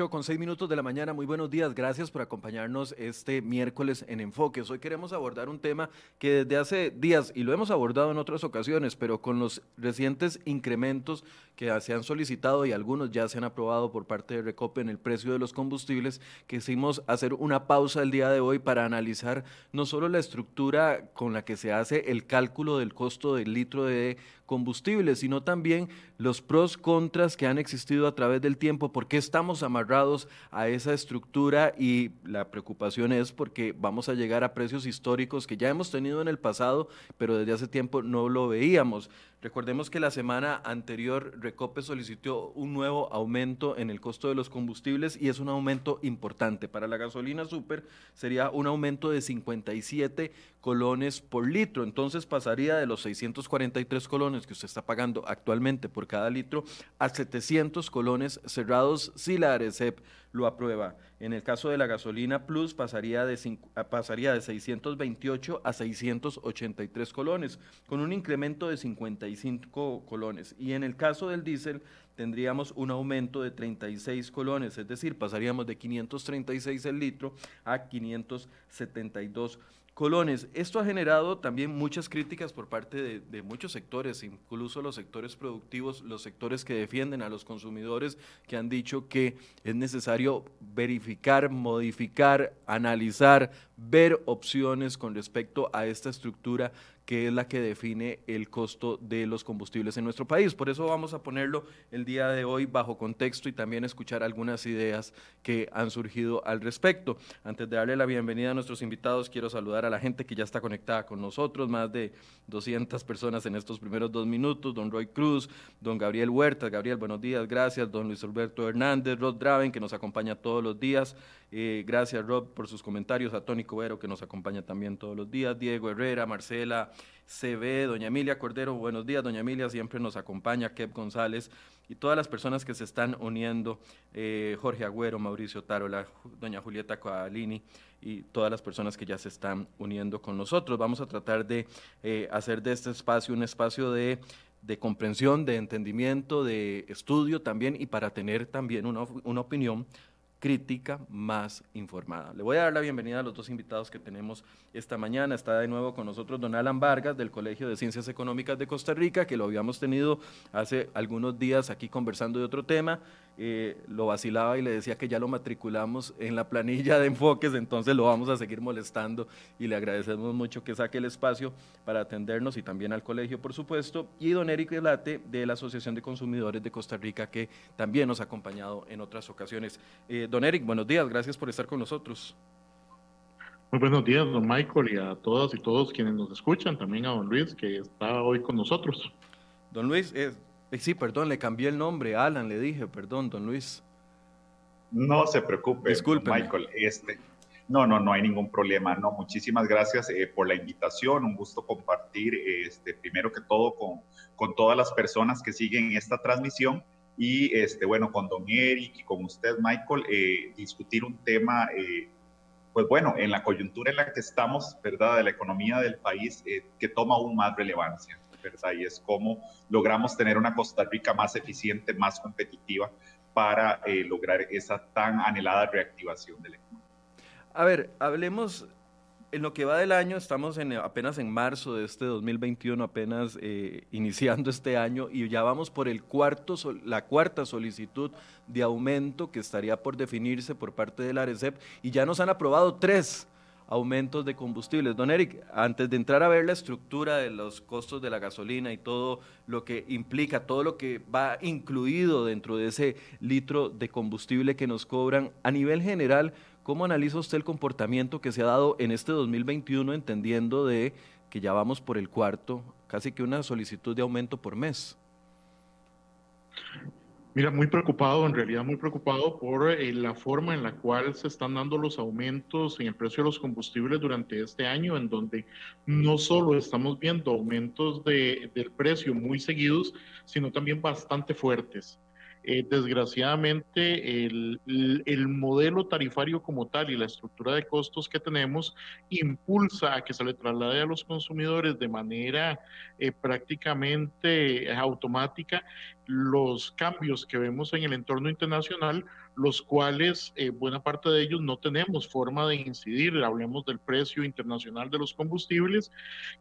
8 con 6 minutos de la mañana, muy buenos días, gracias por acompañarnos este miércoles en Enfoques. Hoy queremos abordar un tema que desde hace días, y lo hemos abordado en otras ocasiones, pero con los recientes incrementos que se han solicitado y algunos ya se han aprobado por parte de Recope en el precio de los combustibles, quisimos hacer una pausa el día de hoy para analizar no solo la estructura con la que se hace el cálculo del costo del litro de combustible, sino también los pros, contras que han existido a través del tiempo, por qué estamos amarrados a esa estructura y la preocupación es porque vamos a llegar a precios históricos que ya hemos tenido en el pasado, pero desde hace tiempo no lo veíamos. Recordemos que la semana anterior Recope solicitó un nuevo aumento en el costo de los combustibles y es un aumento importante. Para la gasolina super sería un aumento de 57 colones por litro, entonces pasaría de los 643 colones que usted está pagando actualmente por cada litro a 700 colones cerrados si la ARECEP lo aprueba. En el caso de la gasolina Plus pasaría de, pasaría de 628 a 683 colones, con un incremento de 55 colones. Y en el caso del diésel tendríamos un aumento de 36 colones, es decir, pasaríamos de 536 el litro a 572 colones colones. Esto ha generado también muchas críticas por parte de, muchos sectores, incluso los sectores productivos, los sectores que defienden a los consumidores, que han dicho que es necesario verificar, modificar, analizar, ver opciones con respecto a esta estructura que es la que define el costo de los combustibles en nuestro país. Por eso vamos a ponerlo el día de hoy bajo contexto y también escuchar algunas ideas que han surgido al respecto. Antes de darle la bienvenida a nuestros invitados, quiero saludar a la gente que ya está conectada con nosotros, más de 200 personas en estos primeros dos minutos, don Roy Cruz, don Gabriel Huerta, Gabriel, buenos días, gracias, don Luis Alberto Hernández, Rod Draven, que nos acompaña todos los días, eh, gracias Rob por sus comentarios, a Tony Cobero, que nos acompaña también todos los días, Diego Herrera, Marcela, CB, doña Emilia Cordero, buenos días, doña Emilia. Siempre nos acompaña, Kev González y todas las personas que se están uniendo, eh, Jorge Agüero, Mauricio Tarola, doña Julieta Coalini y todas las personas que ya se están uniendo con nosotros. Vamos a tratar de eh, hacer de este espacio un espacio de de comprensión, de entendimiento, de estudio también y para tener también una, una opinión crítica más informada. Le voy a dar la bienvenida a los dos invitados que tenemos esta mañana. Está de nuevo con nosotros don Alan Vargas del Colegio de Ciencias Económicas de Costa Rica, que lo habíamos tenido hace algunos días aquí conversando de otro tema. Eh, lo vacilaba y le decía que ya lo matriculamos en la planilla de enfoques, entonces lo vamos a seguir molestando y le agradecemos mucho que saque el espacio para atendernos y también al colegio, por supuesto. Y don Eric Delate de la Asociación de Consumidores de Costa Rica, que también nos ha acompañado en otras ocasiones. Eh, don Eric, buenos días, gracias por estar con nosotros. Muy buenos días, don Michael, y a todas y todos quienes nos escuchan, también a don Luis, que está hoy con nosotros. Don Luis, eh, eh, sí, perdón, le cambié el nombre, Alan, le dije, perdón, don Luis. No se preocupe, Michael. Este, no, no, no hay ningún problema. No, muchísimas gracias eh, por la invitación. Un gusto compartir, este, primero que todo, con, con todas las personas que siguen esta transmisión y, este, bueno, con don Eric y con usted, Michael, eh, discutir un tema, pues bueno, en la coyuntura en la que estamos, ¿verdad?, de la economía del país, que toma aún más relevancia. Y es cómo logramos tener una Costa Rica más eficiente, más competitiva para eh, lograr esa tan anhelada reactivación del economía. A ver, hablemos en lo que va del año, estamos en, apenas en marzo de este 2021, apenas eh, iniciando este año y ya vamos por el cuarto, la cuarta solicitud de aumento que estaría por definirse por parte de la ARECEP y ya nos han aprobado tres aumentos de combustibles. Don Eric, antes de entrar a ver la estructura de los costos de la gasolina y todo lo que implica, todo lo que va incluido dentro de ese litro de combustible que nos cobran, a nivel general, ¿cómo analiza usted el comportamiento que se ha dado en este 2021 entendiendo de que ya vamos por el cuarto, casi que una solicitud de aumento por mes? Mira, muy preocupado, en realidad muy preocupado por eh, la forma en la cual se están dando los aumentos en el precio de los combustibles durante este año, en donde no solo estamos viendo aumentos de, del precio muy seguidos, sino también bastante fuertes. Eh, desgraciadamente, el, el, modelo tarifario como tal y la estructura de costos que tenemos impulsa a que se le traslade a los consumidores de manera eh, prácticamente automática. Los cambios que vemos en el entorno internacional, los cuales eh, buena parte de ellos no tenemos forma de incidir, hablemos del precio internacional de los combustibles,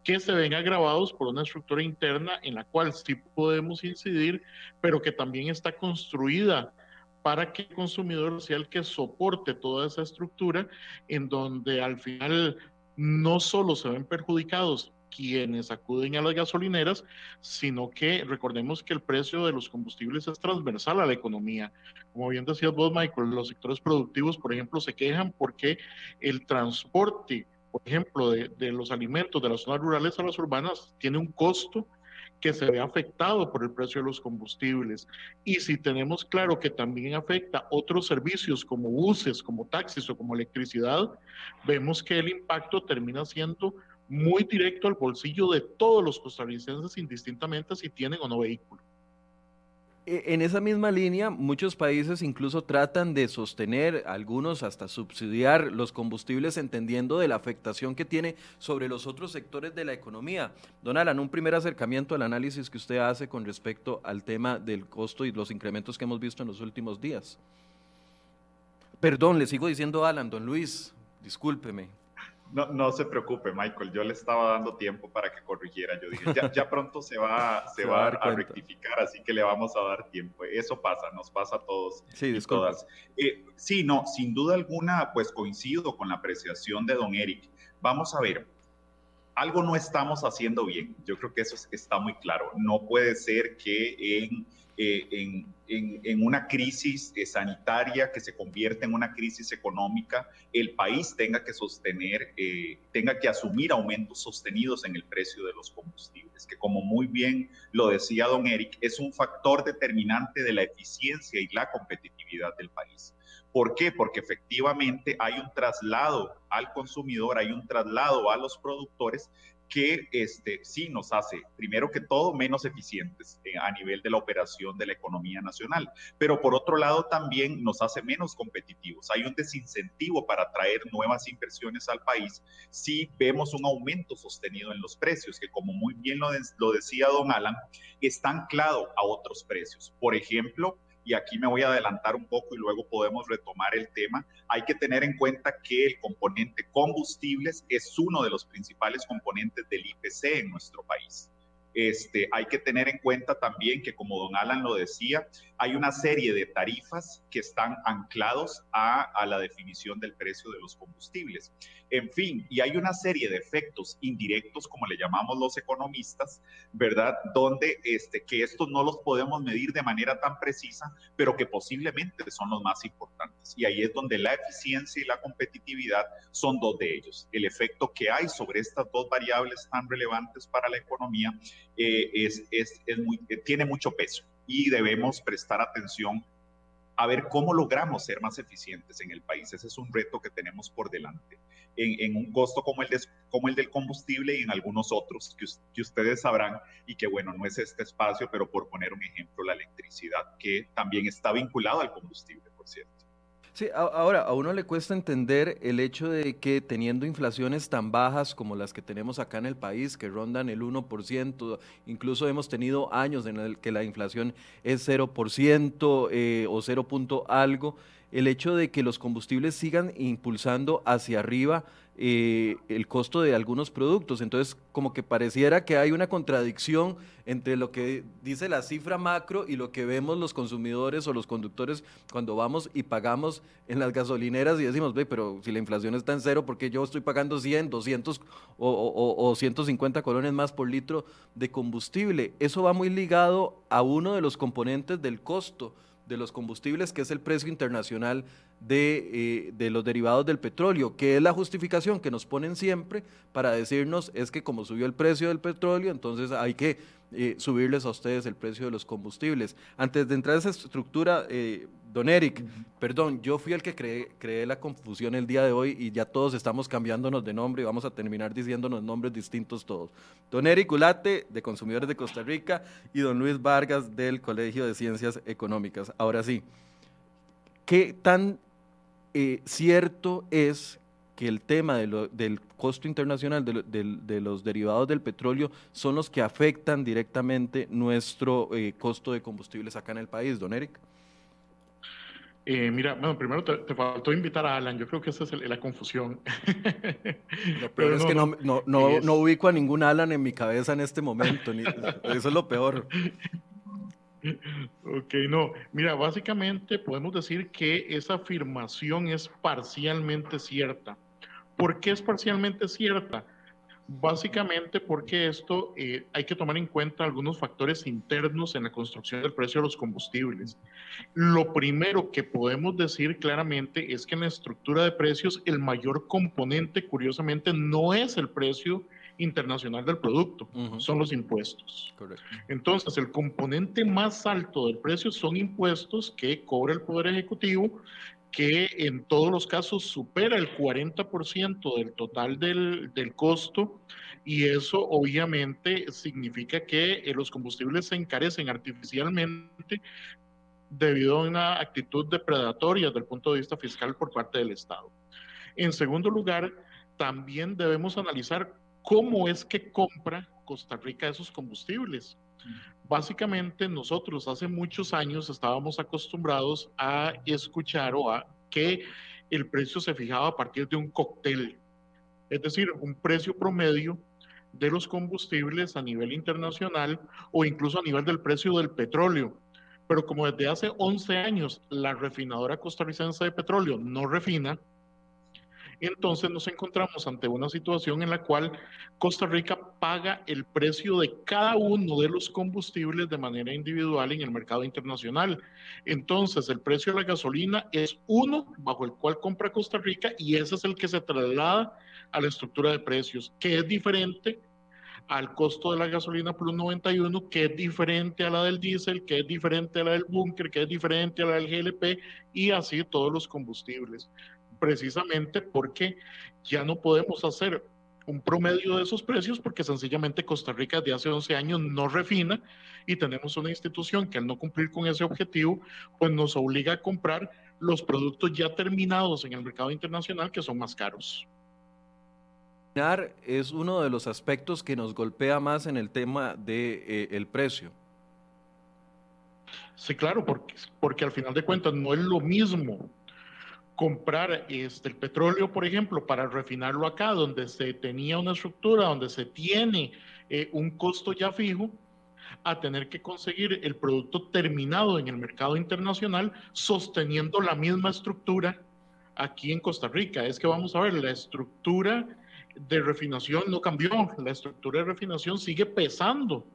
que se ven agravados por una estructura interna en la cual sí podemos incidir, pero que también está construida para que el consumidor sea el que soporte toda esa estructura, en donde al final no solo se ven perjudicados quienes acuden a las gasolineras, sino que recordemos que el precio de los combustibles es transversal a la economía. Como bien decías vos, Michael, los sectores productivos, por ejemplo, se quejan porque el transporte, por ejemplo, de, de los alimentos de las zonas rurales a las urbanas tiene un costo que se ve afectado por el precio de los combustibles. Y si tenemos claro que también afecta otros servicios como buses, como taxis o como electricidad, vemos que el impacto termina siendo muy directo al bolsillo de todos los costarricenses, indistintamente si tienen o no vehículo. E, en esa misma línea, muchos países incluso tratan de sostener, algunos hasta subsidiar los combustibles, entendiendo de la afectación que tiene sobre los otros sectores de la economía. Don Alan, un primer acercamiento al análisis que usted hace con respecto al tema del costo y los incrementos que hemos visto en los últimos días. Perdón, le sigo diciendo Alan, don Luis, discúlpeme. No, no se preocupe, Michael. Yo le estaba dando tiempo para que corrigiera. Yo dije, ya, ya pronto se va, se, va a, rectificar, así que le vamos a dar tiempo. Eso pasa, nos pasa a todos sí, y todas. Eh, sí, no, sin duda alguna, pues coincido con la apreciación de don Eric. Vamos a ver, algo no estamos haciendo bien. Yo creo que eso está muy claro. No puede ser que en eh, una crisis eh, sanitaria que se convierte en una crisis económica, el país tenga que sostener, eh, tenga que asumir aumentos sostenidos en el precio de los combustibles, que como muy bien lo decía don Eric, es un factor determinante de la eficiencia y la competitividad del país. ¿Por qué? Porque efectivamente hay un traslado al consumidor, hay un traslado a los productores que este, sí nos hace, primero que todo, menos eficientes eh, a nivel de la operación de la economía nacional, pero por otro lado también nos hace menos competitivos. Hay un desincentivo para traer nuevas inversiones al país si vemos un aumento sostenido en los precios, que como muy bien lo, lo decía don Alan, está anclado a otros precios. Por ejemplo, y aquí me voy a adelantar un poco y luego podemos retomar el tema, hay que tener en cuenta que el componente combustibles es uno de los principales componentes del IPC en nuestro país. Este, hay que tener en cuenta también que, como don Alan lo decía, hay una serie de tarifas que están anclados a, a, la definición del precio de los combustibles. En fin, y hay una serie de efectos indirectos, como le llamamos los economistas, ¿verdad? Donde este, que estos no los podemos medir de manera tan precisa, pero que posiblemente son los más importantes. Y ahí es donde la eficiencia y la competitividad son dos de ellos. El efecto que hay sobre estas dos variables tan relevantes para la economía eh, es, es, es muy, eh, tiene mucho peso y debemos prestar atención a ver cómo logramos ser más eficientes en el país. Ese es un reto que tenemos por delante. En, un costo como el, de, como el del combustible y en algunos otros que, que, ustedes sabrán y que bueno, no es este espacio, pero por poner un ejemplo, la electricidad, que también está vinculado al combustible, por cierto. Sí, ahora a uno le cuesta entender el hecho de que teniendo inflaciones tan bajas como las que tenemos acá en el país, que rondan el 1%, incluso hemos tenido años en el que la inflación es 0% eh, o 0 punto algo, el hecho de que los combustibles sigan impulsando hacia arriba eh, el costo de algunos productos. Entonces, como que pareciera que hay una contradicción entre lo que dice la cifra macro y lo que vemos los consumidores o los conductores cuando vamos y pagamos en las gasolineras y decimos, ve, pero si la inflación está en cero, ¿por qué yo estoy pagando 100, 200 o, o, o 150 colones más por litro de combustible? Eso va muy ligado a uno de los componentes del costo de los combustibles, que es el precio internacional de, eh, de, los derivados del petróleo, que es la justificación que nos ponen siempre para decirnos es que como subió el precio del petróleo, entonces hay que eh, subirles a ustedes el precio de los combustibles. Antes de entrar a esa estructura, eh, don Eric, perdón, yo fui el que creé, creé, la confusión el día de hoy y ya todos estamos cambiándonos de nombre y vamos a terminar diciéndonos nombres distintos todos. Don Eric Ulate, de Consumidores de Costa Rica, y don Luis Vargas, del Colegio de Ciencias Económicas. Ahora sí, ¿qué tan eh, cierto es que el tema del costo internacional de, los derivados del petróleo son los que afectan directamente nuestro eh, costo de combustibles acá en el país, don Eric. Eh, mira, bueno, primero te, faltó invitar a Alan, yo creo que esa es la confusión. Lo peor es que no, no, no, ubico a ningún Alan en mi cabeza en este momento, eso es lo peor. Ok, no, mira, básicamente podemos decir que esa afirmación es parcialmente cierta. ¿Por qué es parcialmente cierta? Básicamente porque esto eh, hay que tomar en cuenta algunos factores internos en la construcción del precio de los combustibles. Lo primero que podemos decir claramente es que en la estructura de precios el mayor componente, curiosamente, no es el precio internacional del producto, son los impuestos. Entonces, el componente más alto del precio son impuestos que cobra el Poder Ejecutivo que en todos los casos supera el 40% del total del, del, costo y eso obviamente significa que eh, los combustibles se encarecen artificialmente debido a una actitud depredatoria desde el punto de vista fiscal por parte del Estado. En segundo lugar, también debemos analizar cómo es que compra Costa Rica esos combustibles. Básicamente nosotros hace muchos años estábamos acostumbrados a escuchar o a que el precio se fijaba a partir de un cóctel, es decir, un precio promedio de los combustibles a nivel internacional o incluso a nivel del precio del petróleo. Pero como desde hace 11 años la refinadora costarricense de petróleo no refina, entonces nos encontramos ante una situación en la cual Costa Rica paga el precio de cada uno de los combustibles de manera individual en el mercado internacional. Entonces el precio de la gasolina es uno bajo el cual compra Costa Rica y ese es el que se traslada a la estructura de precios, que es diferente al costo de la gasolina Plus 91, que es diferente a la del diésel, que es diferente a la del búnker, que es diferente a la del GLP y así todos los combustibles precisamente porque ya no podemos hacer un promedio de esos precios porque sencillamente Costa Rica de hace 11 años no refina y tenemos una institución que al no cumplir con ese objetivo, pues nos obliga a comprar los productos ya terminados en el mercado internacional que son más caros. Es uno de los aspectos que nos golpea más en el tema del de, eh, el precio. Sí, claro, porque, porque al final de cuentas no es lo mismo comprar este, el petróleo, por ejemplo, para refinarlo acá, donde se tenía una estructura, donde se tiene eh, un costo ya fijo, a tener que conseguir el producto terminado en el mercado internacional sosteniendo la misma estructura aquí en Costa Rica. Es que vamos a ver, la estructura de refinación no cambió, la estructura de refinación sigue pesando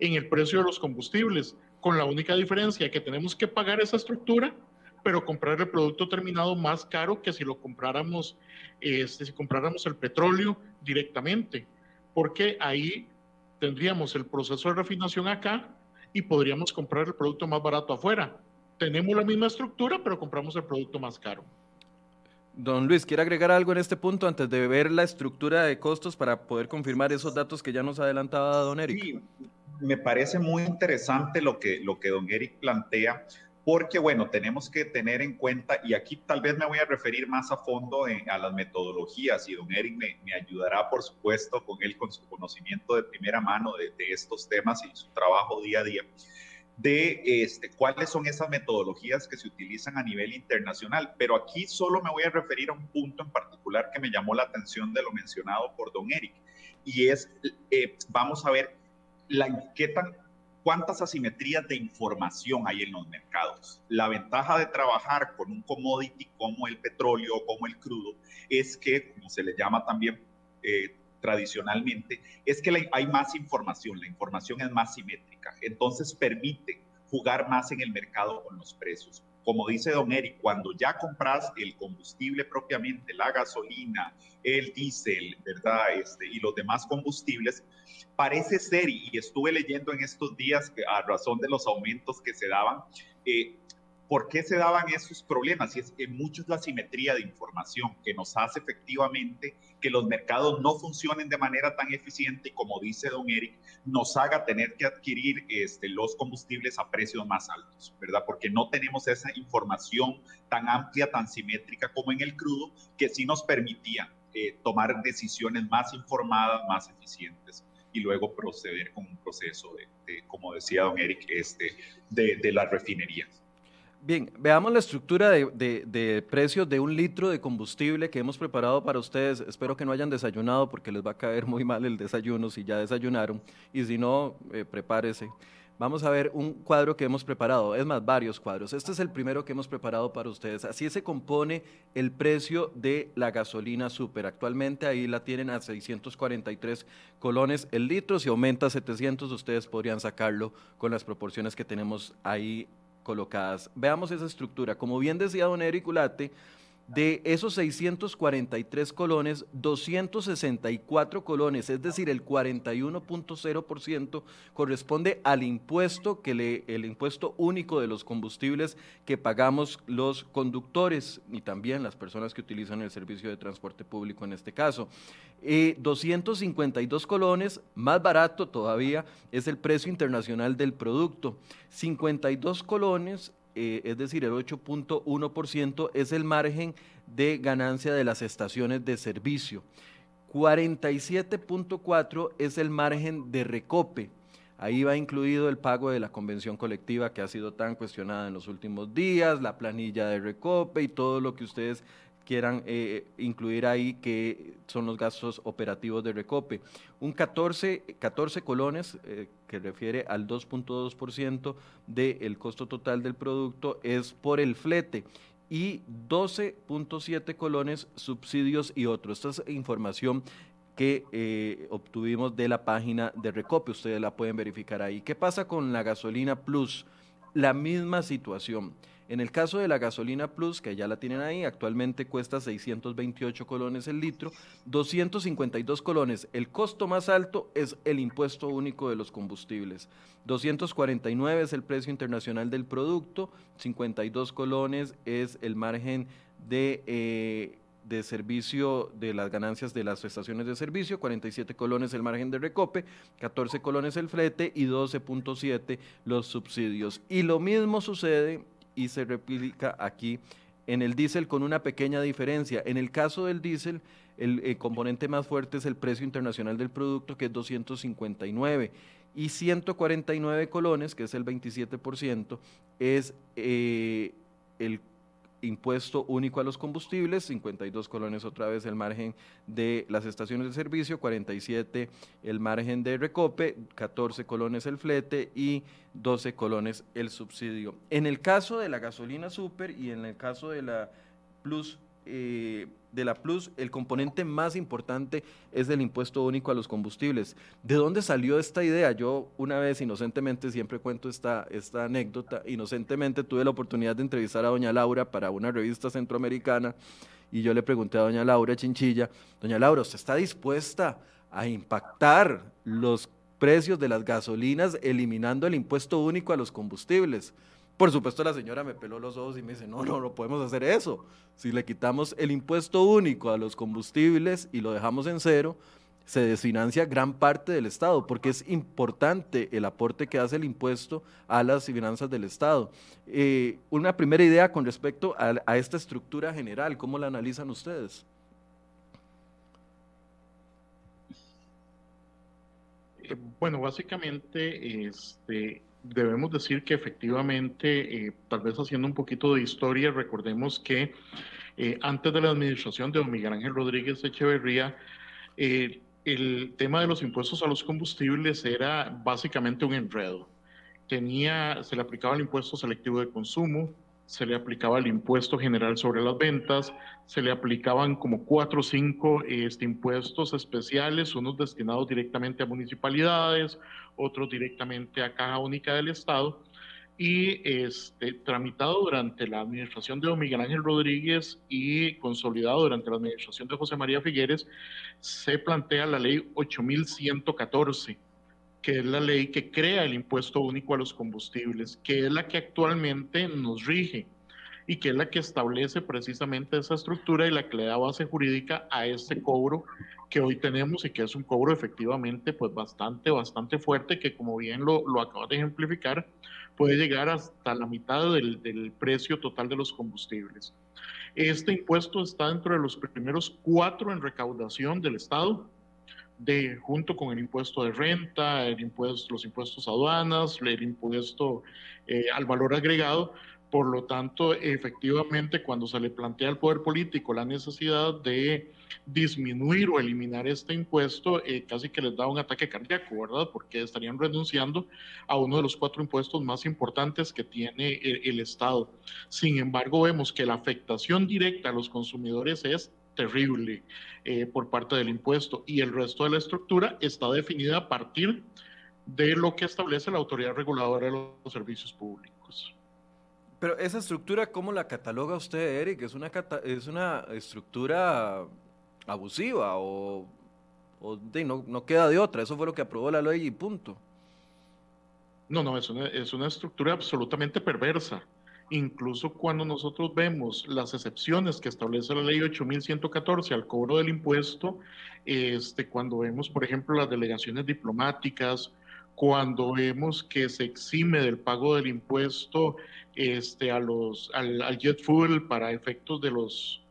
en el precio de los combustibles, con la única diferencia que tenemos que pagar esa estructura pero comprar el producto terminado más caro que si lo compráramos, este, si compráramos el petróleo directamente, porque ahí tendríamos el proceso de refinación acá y podríamos comprar el producto más barato afuera. Tenemos la misma estructura, pero compramos el producto más caro. Don Luis, ¿quiere agregar algo en este punto antes de ver la estructura de costos para poder confirmar esos datos que ya nos adelantaba don Eric? Sí, me parece muy interesante lo que, lo que don Eric plantea porque bueno, tenemos que tener en cuenta, y aquí tal vez me voy a referir más a fondo a las metodologías, y don Eric me, ayudará, por supuesto, con él, con su conocimiento de primera mano de, estos temas y su trabajo día a día, de este, cuáles son esas metodologías que se utilizan a nivel internacional. Pero aquí solo me voy a referir a un punto en particular que me llamó la atención de lo mencionado por don Eric, y es, eh, vamos a ver, la, qué tan ¿Cuántas asimetrías de información hay en los mercados? La ventaja de trabajar con un commodity como el petróleo o como el crudo es que, como se le llama también eh, tradicionalmente, es que hay más información, la información es más simétrica, entonces permite jugar más en el mercado con los precios. Como dice Don Eric, cuando ya compras el combustible propiamente, la gasolina, el diésel, ¿verdad? Este, y los demás combustibles, parece ser, y estuve leyendo en estos días a razón de los aumentos que se daban, eh, ¿por qué se daban esos problemas? Y es en mucho es la simetría de información que nos hace efectivamente que los mercados no funcionen de manera tan eficiente y como dice don Eric, nos haga tener que adquirir este, los combustibles a precios más altos, ¿verdad? Porque no tenemos esa información tan amplia, tan simétrica como en el crudo, que sí nos permitía eh, tomar decisiones más informadas, más eficientes y luego proceder con un proceso de, como decía don Eric, este, de, de las refinerías. Bien, veamos la estructura de, precios de un litro de combustible que hemos preparado para ustedes. Espero que no hayan desayunado porque les va a caer muy mal el desayuno si ya desayunaron. Y si no, eh, prepárese. Vamos a ver un cuadro que hemos preparado, es más, varios cuadros. Este es el primero que hemos preparado para ustedes. Así se compone el precio de la gasolina super. Actualmente ahí la tienen a 643 colones el litro. Si aumenta a 700, ustedes podrían sacarlo con las proporciones que tenemos ahí colocadas. Veamos esa estructura. Como bien decía don Eric Ulate, de esos 643 colones, 264 colones, es decir, el 41.0% corresponde al impuesto que le, el impuesto único de los combustibles que pagamos los conductores y también las personas que utilizan el servicio de transporte público en este caso. 252 eh, colones, más barato todavía, es el precio internacional del producto. 52 colones eh, es decir, el 8.1% es el margen de ganancia de las estaciones de servicio. 47.4 es el margen de recope. Ahí va incluido el pago de la convención colectiva que ha sido tan cuestionada en los últimos días, la planilla de recope y todo lo que ustedes quieran eh, incluir ahí, que son los gastos operativos de Recope. Un 14, 14 colones, eh, que refiere al 2.2% del costo total del producto, es por el flete y 12.7 colones subsidios y otros. Esta es información que eh, obtuvimos de la página de Recope, ustedes la pueden verificar ahí. ¿Qué pasa con la gasolina plus? La misma situación en el caso de la gasolina plus, que ya la tienen ahí, actualmente cuesta 628 colones el litro, 252 colones. El costo más alto es el impuesto único de los combustibles. 249 es el precio internacional del producto, 52 colones es el margen de... Eh, de servicio de las ganancias de las estaciones de servicio, 47 colones el margen de recope, 14 colones el flete y 12.7 los subsidios. Y lo mismo sucede y se replica aquí en el diésel con una pequeña diferencia. En el caso del diésel, el, componente más fuerte es el precio internacional del producto, que es 259, y 149 colones, que es el 27%, es eh, el impuesto único a los combustibles, 52 colones otra vez el margen de las estaciones de servicio, 47 el margen de recope, 14 colones el flete y 12 colones el subsidio. En el caso de la gasolina super y en el caso de la Plus eh, de la Plus, el componente más importante es el impuesto único a los combustibles. ¿De dónde salió esta idea? Yo una vez inocentemente, siempre cuento esta, esta anécdota, inocentemente tuve la oportunidad de entrevistar a doña Laura para una revista centroamericana y yo le pregunté a doña Laura Chinchilla, doña Laura, ¿usted está dispuesta a impactar los precios de las gasolinas eliminando el impuesto único a los combustibles? Por supuesto la señora me peló los ojos y me dice, no, no, no podemos hacer eso. Si le quitamos el impuesto único a los combustibles y lo dejamos en cero, se desfinancia gran parte del Estado, porque es importante el aporte que hace el impuesto a las finanzas del Estado. Eh, una primera idea con respecto a, esta estructura general, ¿cómo la analizan ustedes? Eh, bueno, básicamente, este, debemos decir que efectivamente, eh, tal vez haciendo un poquito de historia, recordemos que eh, antes de la administración de don Miguel Ángel Rodríguez Echeverría, eh, el tema de los impuestos a los combustibles era básicamente un enredo. Tenía, se le aplicaba el impuesto selectivo de consumo, se le aplicaba el impuesto general sobre las ventas, se le aplicaban como cuatro o cinco este, impuestos especiales, unos destinados directamente a municipalidades, otros directamente a Caja Única del Estado, y este, tramitado durante la administración de don Miguel Ángel Rodríguez y consolidado durante la administración de José María Figueres, se plantea la ley 8114 que es la ley que crea el impuesto único a los combustibles, que es la que actualmente nos rige y que es la que establece precisamente esa estructura y la que le da base jurídica a este cobro que hoy tenemos y que es un cobro efectivamente pues bastante, bastante fuerte que como bien lo, lo acabas de ejemplificar puede llegar hasta la mitad del, del precio total de los combustibles. Este impuesto está dentro de los primeros cuatro en recaudación del Estado de, junto con el impuesto de renta, el impuesto, los impuestos aduanas, el impuesto eh, al valor agregado, Por lo tanto, efectivamente, cuando se le plantea al poder político la necesidad de disminuir o eliminar este impuesto, eh, casi que les da un ataque cardíaco, ¿verdad? Porque estarían renunciando a uno de los cuatro impuestos más importantes que tiene el, Estado. Sin embargo, vemos que la afectación directa a los consumidores es terrible eh, por parte del impuesto y el resto de la estructura está definida a partir de lo que establece la autoridad reguladora de los servicios públicos. Pero esa estructura, ¿cómo la cataloga usted, Eric? ¿Es una, es una estructura abusiva o, no, no, queda de otra? Eso fue lo que aprobó la ley y punto. No, no, es una, es una estructura absolutamente perversa. Incluso cuando nosotros vemos las excepciones que establece la ley 8114 al cobro del impuesto, este, cuando vemos, por ejemplo, las delegaciones diplomáticas, cuando vemos que se exime del pago del impuesto este, a los, al, jet fuel para efectos de los,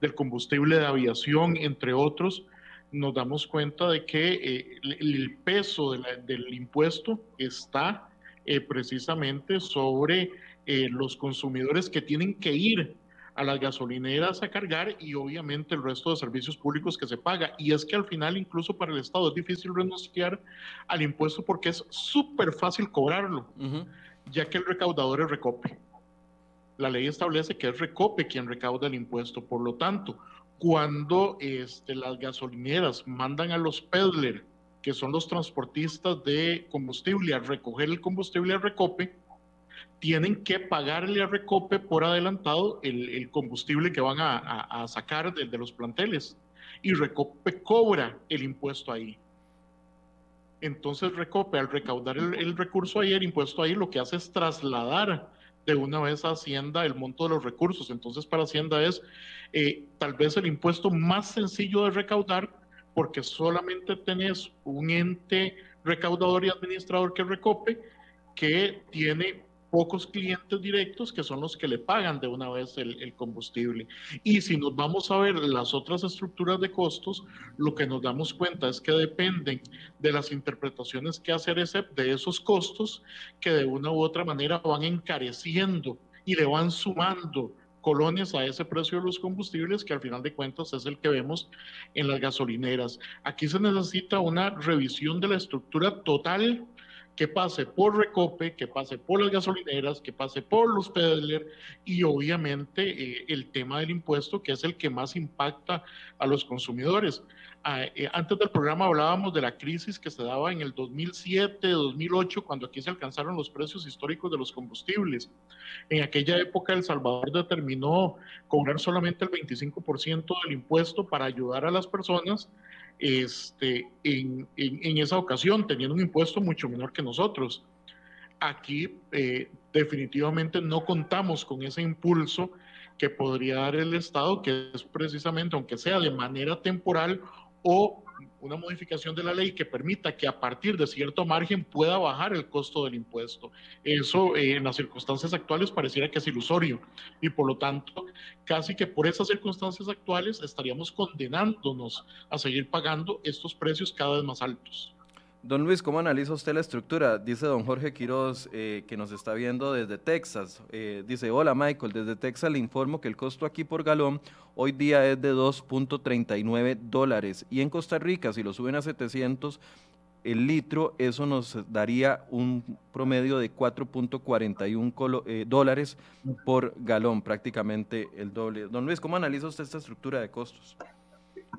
del combustible de aviación, entre otros, nos damos cuenta de que eh, el peso del impuesto está eh, precisamente sobre eh, los consumidores que tienen que ir a las gasolineras a cargar y obviamente el resto de servicios públicos que se paga. Y es que al final incluso para el Estado es difícil renunciar al impuesto porque es súper fácil cobrarlo, ya que el recaudador es Recope. La ley establece que es Recope quien recauda el impuesto. Por lo tanto, cuando este, las gasolineras mandan a los peddler, que son los transportistas de combustible, a recoger el combustible a Recope, tienen que pagarle a Recope por adelantado el, combustible que van a, sacar de, los planteles. Y Recope cobra el impuesto ahí. Entonces Recope, al recaudar el, recurso ahí, el impuesto ahí, lo que hace es trasladar de una vez a Hacienda el monto de los recursos. Entonces para Hacienda es eh, tal vez el impuesto más sencillo de recaudar porque solamente tenés un ente recaudador y administrador que Recope que tiene pocos clientes directos que son los que le pagan de una vez el, combustible. Y si nos vamos a ver las otras estructuras de costos, lo que nos damos cuenta es que dependen de las interpretaciones que hace ESEP de esos costos que de una u otra manera van encareciendo y le van sumando colones a ese precio de los combustibles que al final de cuentas es el que vemos en las gasolineras. Aquí se necesita una revisión de la estructura total que pase por Recope, que pase por las gasolineras, que pase por los peddler y obviamente eh, el tema del impuesto, que es el que más impacta a los consumidores. Ah, eh, antes del programa hablábamos de la crisis que se daba en el 2007, 2008, cuando aquí se alcanzaron los precios históricos de los combustibles. En aquella época El Salvador determinó cobrar solamente el 25% del impuesto para ayudar a las personas este, en, en, esa ocasión, teniendo un impuesto mucho menor que nosotros. Aquí eh, definitivamente no contamos con ese impulso que podría dar el Estado, que es precisamente, aunque sea de manera temporal o una modificación de la ley que permita que a partir de cierto margen pueda bajar el costo del impuesto. Eso eh, en las circunstancias actuales pareciera que es ilusorio y por lo tanto casi que por esas circunstancias actuales estaríamos condenándonos a seguir pagando estos precios cada vez más altos. Don Luis, ¿cómo analiza usted la estructura? Dice don Jorge Quiroz, eh, que nos está viendo desde Texas. Eh, dice, hola Michael, desde Texas le informo que el costo aquí por galón hoy día es de 2.39 dólares. Y en Costa Rica, si lo suben a 700 el litro, eso nos daría un promedio de 4.41 eh, dólares por galón, prácticamente el doble. Don Luis, ¿cómo analiza usted esta estructura de costos?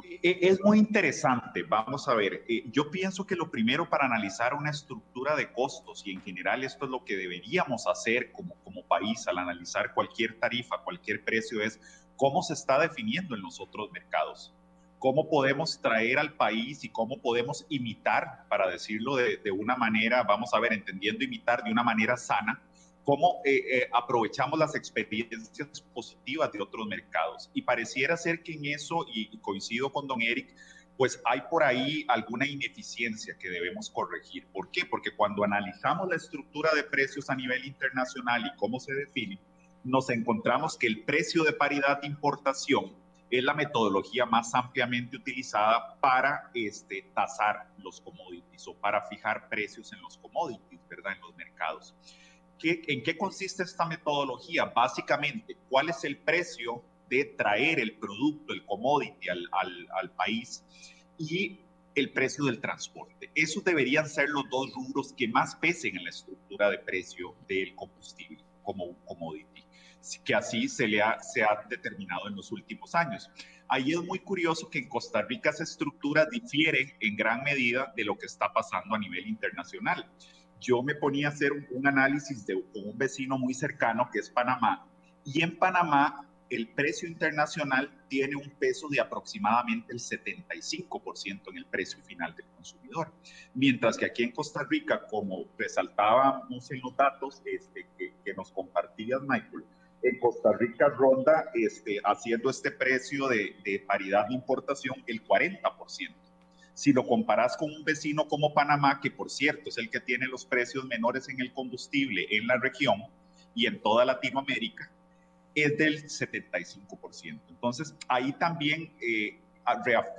E, es muy interesante. Vamos a ver, eh, yo pienso que lo primero para analizar una estructura de costos, y en general esto es lo que deberíamos hacer como, como país al analizar cualquier tarifa, cualquier precio, es cómo se está definiendo en los otros mercados. Cómo podemos traer al país y cómo podemos imitar, para decirlo de, de una manera, vamos a ver, entendiendo imitar de una manera sana, cómo eh, eh, aprovechamos las experiencias positivas de otros mercados. Y pareciera ser que en eso, y, coincido con don Eric, pues hay por ahí alguna ineficiencia que debemos corregir. ¿Por qué? Porque cuando analizamos la estructura de precios a nivel internacional y cómo se define, nos encontramos que el precio de paridad de importación es la metodología más ampliamente utilizada para este, tasar los commodities o para fijar precios en los commodities, ¿verdad? En los mercados. ¿En qué consiste esta metodología? Básicamente, ¿cuál es el precio de traer el producto, el commodity al, al país? Y el precio del transporte. Esos deberían ser los dos rubros que más pesen en la estructura de precio del combustible como un commodity, que así se, le ha, se ha determinado en los últimos años. Ahí es muy curioso que en Costa Rica esa estructura difiere en gran medida de lo que está pasando a nivel internacional. Yo me ponía a hacer un, análisis de, un vecino muy cercano que es Panamá, y en Panamá el precio internacional tiene un peso de aproximadamente el 75% en el precio final del consumidor. Mientras que aquí en Costa Rica, como resaltábamos en los datos este, que, nos compartías, Michael, en Costa Rica ronda este, haciendo este precio de paridad de importación el 40%. Si lo comparas con un vecino como Panamá, que por cierto es el que tiene los precios menores en el combustible en la región y en toda Latinoamérica, es del 75%. Entonces, ahí también eh,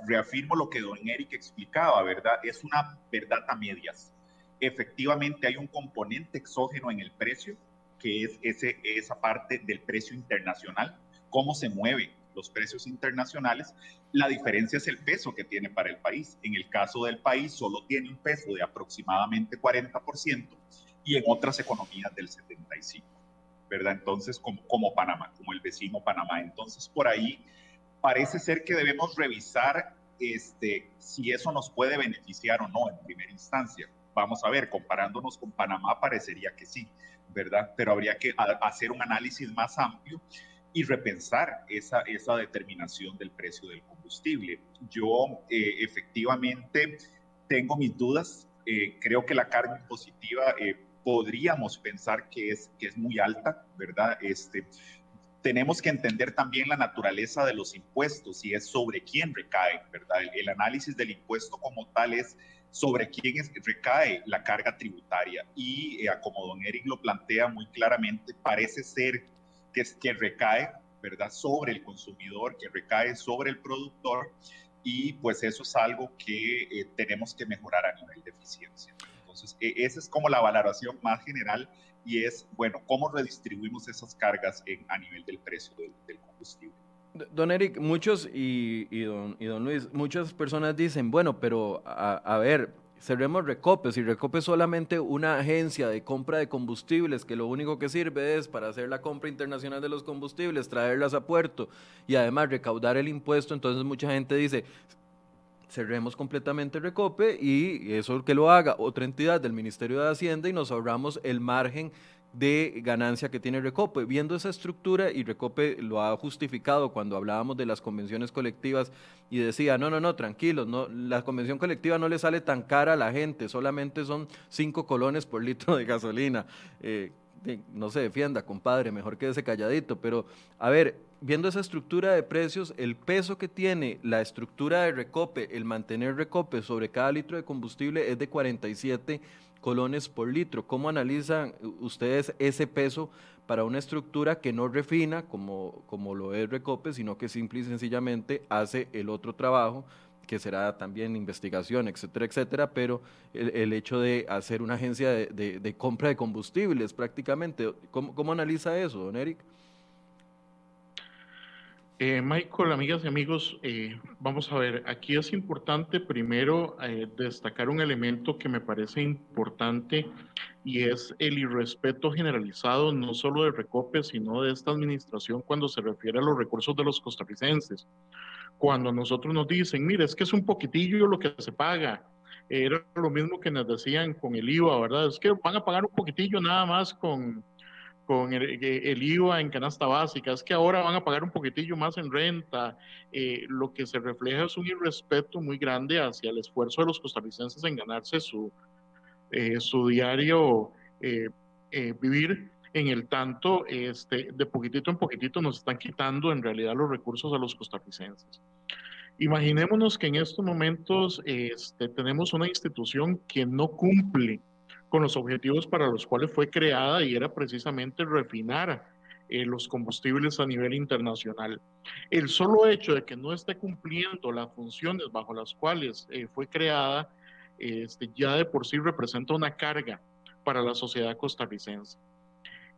reafirmo lo que don Eric explicaba, ¿verdad? Es una verdad a medias. Efectivamente, hay un componente exógeno en el precio, que es ese, esa parte del precio internacional, cómo se mueven los precios internacionales. La diferencia es el peso que tiene para el país. En el caso del país, solo tiene un peso de aproximadamente 40% y en otras economías del 75%. ¿verdad? Entonces, como, como Panamá, como el vecino Panamá. Entonces, por ahí parece ser que debemos revisar este, si eso nos puede beneficiar o no en primera instancia. Vamos a ver, comparándonos con Panamá parecería que sí, ¿verdad? Pero habría que hacer un análisis más amplio y repensar esa, esa determinación del precio del combustible. Yo eh, efectivamente tengo mis dudas, eh, creo que la carga impositiva eh, podríamos pensar que es, que es muy alta, ¿verdad? Este, tenemos que entender también la naturaleza de los impuestos y es sobre quién recae, ¿verdad? El, análisis del impuesto como tal es sobre quién es, recae la carga tributaria y eh, como don Eric lo plantea muy claramente, parece ser que, que recae, ¿verdad? Sobre el consumidor, que recae sobre el productor y pues eso es algo que eh, tenemos que mejorar a nivel de eficiencia. Entonces, e, esa es como la valoración más general y es, bueno, cómo redistribuimos esas cargas en, a nivel del precio del, combustible. Don Eric, muchos y, y, don, y, don, Luis, muchas personas dicen, bueno, pero a, ver, cerremos Recope, si Recope es solamente una agencia de compra de combustibles que lo único que sirve es para hacer la compra internacional de los combustibles, traerlas a puerto y además recaudar el impuesto, entonces mucha gente dice, cerremos completamente Recope y eso que lo haga otra entidad del Ministerio de Hacienda y nos ahorramos el margen de ganancia que tiene Recope. Viendo esa estructura, y Recope lo ha justificado cuando hablábamos de las convenciones colectivas y decía, no, no, no, tranquilos, no, la convención colectiva no le sale tan cara a la gente, solamente son cinco colones por litro de gasolina. Eh, no se defienda, compadre, mejor quédese calladito, pero a ver, viendo esa estructura de precios, el peso que tiene la estructura de recope, el mantener recope sobre cada litro de combustible es de 47 colones por litro. ¿Cómo analizan ustedes ese peso para una estructura que no refina como, como lo es recope, sino que simple y sencillamente hace el otro trabajo? que será también investigación, etcétera, etcétera, pero el, hecho de hacer una agencia de, compra de combustibles prácticamente, ¿cómo, cómo analiza eso, don Eric? Eh, Michael, amigas y amigos, eh, vamos a ver, aquí es importante primero eh, destacar un elemento que me parece importante y es el irrespeto generalizado no solo de Recope, sino de esta administración cuando se refiere a los recursos de los costarricenses. Cuando nosotros nos dicen, mire, es que es un poquitillo lo que se paga, era lo mismo que nos decían con el IVA, ¿verdad? Es que van a pagar un poquitillo nada más con con el, IVA en canasta básica, es que ahora van a pagar un poquitillo más en renta, eh, lo que se refleja es un irrespeto muy grande hacia el esfuerzo de los costarricenses en ganarse su, eh, su diario eh, vivir. En el tanto, este, de poquitito en poquitito nos están quitando en realidad los recursos a los costarricenses. Imaginémonos que en estos momentos este, tenemos una institución que no cumple con los objetivos para los cuales fue creada y era precisamente refinar eh, los combustibles a nivel internacional. El solo hecho de que no esté cumpliendo las funciones bajo las cuales eh, fue creada, este, ya de por sí representa una carga para la sociedad costarricense.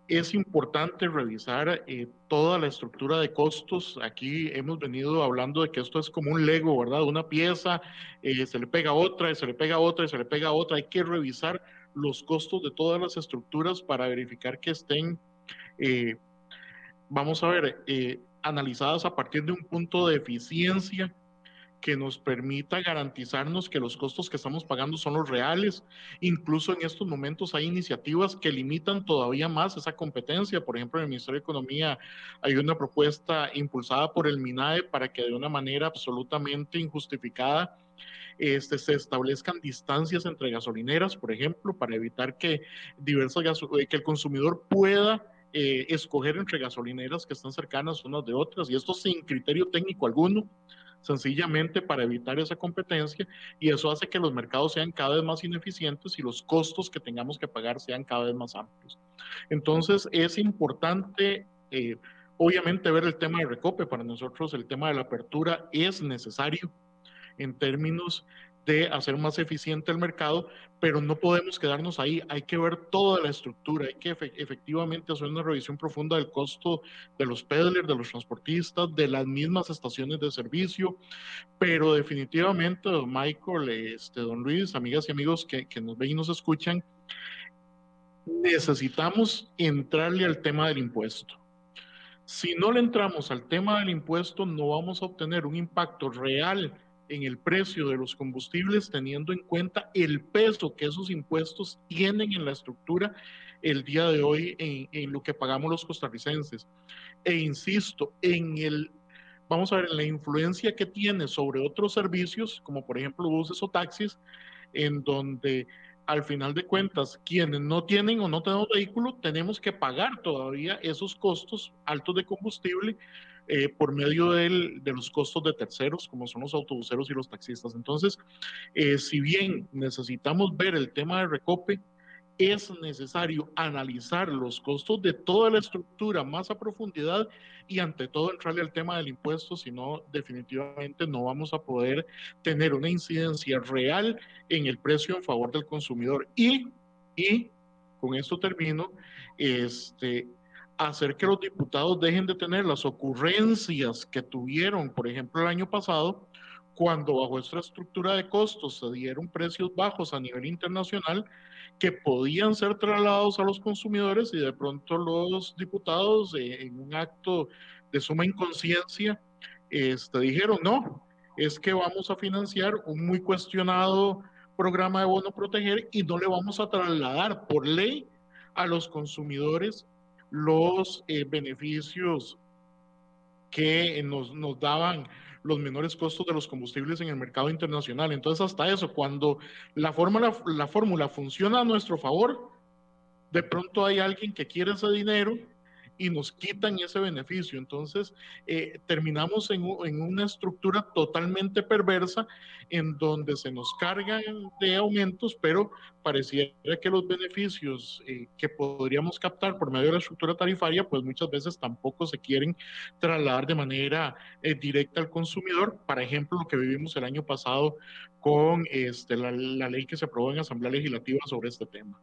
es importante revisar eh, toda la estructura de costos. Aquí hemos venido hablando de que esto es como un Lego, ¿verdad? Una pieza, eh, se le pega otra, se le pega otra, se le pega otra. Hay que revisar los costos de todas las estructuras para verificar que estén, eh, vamos a ver, analizadas a partir de un punto de eficiencia que nos permita garantizarnos que los costos que estamos pagando son los reales. Incluso en estos momentos hay iniciativas que limitan todavía más esa competencia. Por ejemplo, en el Ministerio de Economía hay una propuesta impulsada por el MINAE para que de una manera absolutamente injustificada este, se establezcan distancias entre gasolineras, por ejemplo, para evitar que, diversas que el consumidor pueda eh, escoger entre gasolineras que están cercanas unas de otras, y esto sin criterio técnico alguno sencillamente para evitar esa competencia y eso hace que los mercados sean cada vez más ineficientes y los costos que tengamos que pagar sean cada vez más amplios. Entonces es importante, eh, obviamente, ver el tema de recope. Para nosotros el tema de la apertura es necesario en términos de hacer más eficiente el mercado, pero no podemos quedarnos ahí, hay que ver toda la estructura, hay que efectivamente hacer una revisión profunda del costo de los peddlers, de los transportistas, de las mismas estaciones de servicio, pero definitivamente, Michael, este, don Luis, amigas y amigos que, que nos ven y nos escuchan, necesitamos entrarle al tema del impuesto. Si no le entramos al tema del impuesto, no vamos a obtener un impacto real en el precio de los combustibles, teniendo en cuenta el peso que esos impuestos tienen en la estructura el día de hoy en, lo que pagamos los costarricenses. E insisto, en el, vamos a ver, en la influencia que tiene sobre otros servicios, como por ejemplo buses o taxis, en donde al final de cuentas, quienes no tienen o no tenemos vehículo, tenemos que pagar todavía esos costos altos de combustible eh, por medio de los costos de terceros, como son los autobuseros y los taxistas. Entonces, eh, si bien necesitamos ver el tema de recope, es necesario analizar los costos de toda la estructura más a profundidad y ante todo entrarle al tema del impuesto, si no, definitivamente no vamos a poder tener una incidencia real en el precio en favor del consumidor. Y, y con esto termino, este, hacer que los diputados dejen de tener las ocurrencias que tuvieron, por ejemplo, el año pasado, cuando bajo esta estructura de costos se dieron precios bajos a nivel internacional que podían ser trasladados a los consumidores y de pronto los diputados eh, en un acto de suma inconsciencia este, dijeron no, es que vamos a financiar un muy cuestionado programa de bono proteger y no le vamos a trasladar por ley a los consumidores los eh, beneficios que nos, nos daban los menores costos de los combustibles en el mercado internacional. Entonces, hasta eso, cuando la fórmula, la fórmula funciona a nuestro favor, de pronto hay alguien que quiere ese dinero y nos quitan ese beneficio. Entonces, eh, terminamos en, una estructura totalmente perversa en donde se nos cargan de aumentos, pero pareciera que los beneficios eh, que podríamos captar por medio de la estructura tarifaria, pues muchas veces tampoco se quieren trasladar de manera eh, directa al consumidor. Por ejemplo, lo que vivimos el año pasado con este, la, la ley que se aprobó en Asamblea Legislativa sobre este tema.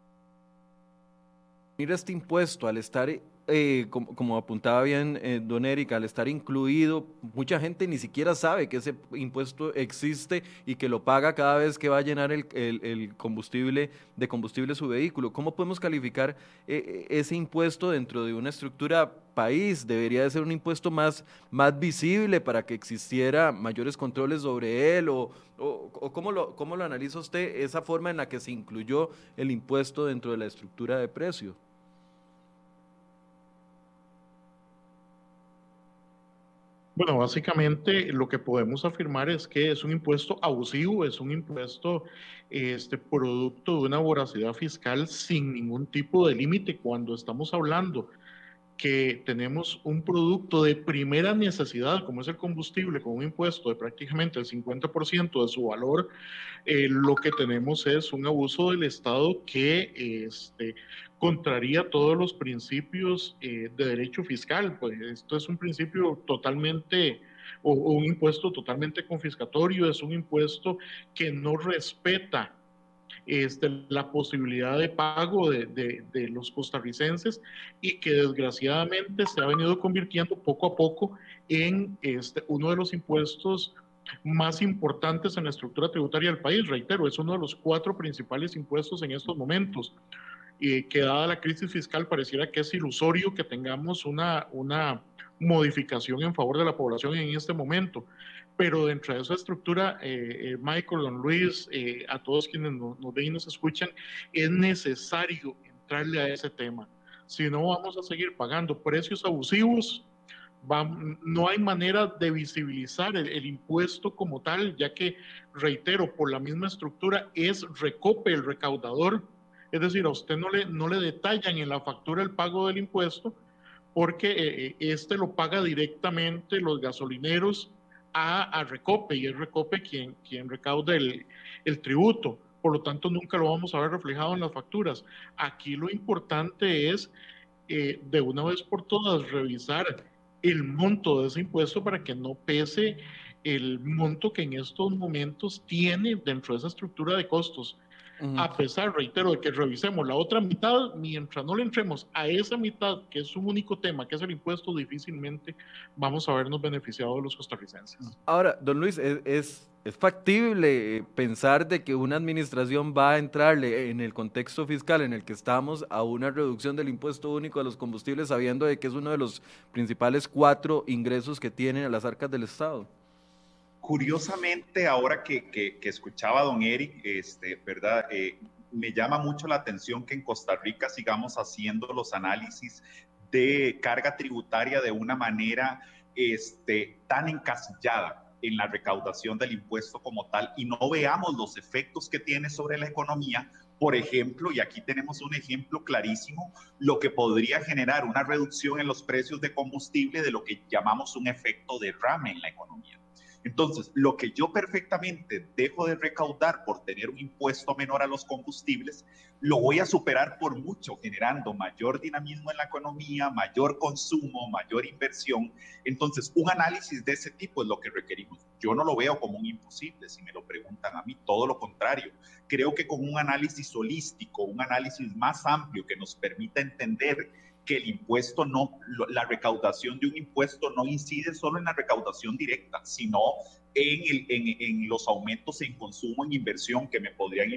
Mira, este impuesto al estar eh, como, apuntaba bien eh, don Erika, al estar incluido, mucha gente ni siquiera sabe que ese impuesto existe y que lo paga cada vez que va a llenar el, combustible de combustible su vehículo. ¿Cómo podemos calificar eh, ese impuesto dentro de una estructura país? ¿Debería de ser un impuesto más, más visible para que existiera mayores controles sobre él? ¿O, o, cómo, lo, cómo lo analiza usted esa forma en la que se incluyó el impuesto dentro de la estructura de precio? Bueno, básicamente lo que podemos afirmar es que es un impuesto abusivo, es un impuesto este, producto de una voracidad fiscal sin ningún tipo de límite cuando estamos hablando que tenemos un producto de primera necesidad, como es el combustible, con un impuesto de prácticamente el 50% de su valor, eh, lo que tenemos es un abuso del Estado que este, contraría todos los principios eh, de derecho fiscal. Pues esto es un principio totalmente, o un impuesto totalmente confiscatorio, es un impuesto que no respeta este, la posibilidad de pago de, de, los costarricenses y que desgraciadamente se ha venido convirtiendo poco a poco en este, uno de los impuestos más importantes en la estructura tributaria del país. Reitero, es uno de los cuatro principales impuestos en estos momentos. Y que dada la crisis fiscal pareciera que es ilusorio que tengamos una, una modificación en favor de la población en este momento pero dentro de esa estructura, eh, eh, Michael, don Luis, eh, a todos quienes nos, ven y nos escuchan, es necesario entrarle a ese tema. Si no, vamos a seguir pagando precios abusivos. no hay manera de visibilizar el, impuesto como tal, ya que, reitero, por la misma estructura es recope el recaudador. Es decir, a usted no le, no le detallan en la factura el pago del impuesto, porque este lo paga directamente los gasolineros a, Recope y es Recope quien, quien recauda el, tributo. Por lo tanto, nunca lo vamos a ver reflejado en las facturas. Aquí lo importante es, eh, de una vez por todas, revisar el monto de ese impuesto para que no pese el monto que en estos momentos tiene dentro de esa estructura de costos. A pesar, reitero, de que revisemos la otra mitad, mientras no le entremos a esa mitad, que es un único tema, que es el impuesto, difícilmente vamos a vernos beneficiados los costarricenses. Ahora, don Luis, es, es, factible pensar de que una administración va a entrarle en el contexto fiscal en el que estamos a una reducción del impuesto único a los combustibles, sabiendo de que es uno de los principales cuatro ingresos que tienen a las arcas del Estado? Curiosamente, ahora que, escuchaba a don Eric, este, ¿verdad? Eh, me llama mucho la atención que en Costa Rica sigamos haciendo los análisis de carga tributaria de una manera este, tan encasillada en la recaudación del impuesto como tal y no veamos los efectos que tiene sobre la economía. Por ejemplo, y aquí tenemos un ejemplo clarísimo, lo que podría generar una reducción en los precios de combustible de lo que llamamos un efecto derrame en la economía. Entonces, lo que yo perfectamente dejo de recaudar por tener un impuesto menor a los combustibles, lo voy a superar por mucho, generando mayor dinamismo en la economía, mayor consumo, mayor inversión. Entonces, un análisis de ese tipo es lo que requerimos. Yo no lo veo como un imposible, si me lo preguntan a mí, todo lo contrario. Creo que con un análisis holístico, un análisis más amplio que nos permita entender que el impuesto no, la recaudación de un impuesto no incide solo en la recaudación directa, sino en, el, en, los aumentos en consumo, en inversión que me podrían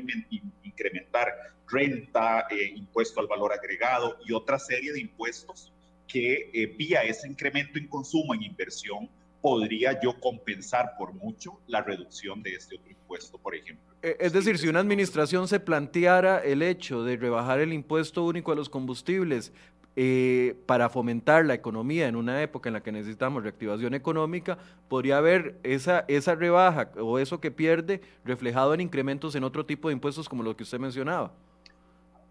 incrementar renta, eh, impuesto al valor agregado y otra serie de impuestos que eh, vía ese incremento en consumo, en inversión, podría yo compensar por mucho la reducción de este otro impuesto, por ejemplo. Eh, es decir, si una administración se planteara el hecho de rebajar el impuesto único a los combustibles eh, para fomentar la economía en una época en la que necesitamos reactivación económica, podría haber esa, esa rebaja o eso que pierde reflejado en incrementos en otro tipo de impuestos como lo que usted mencionaba.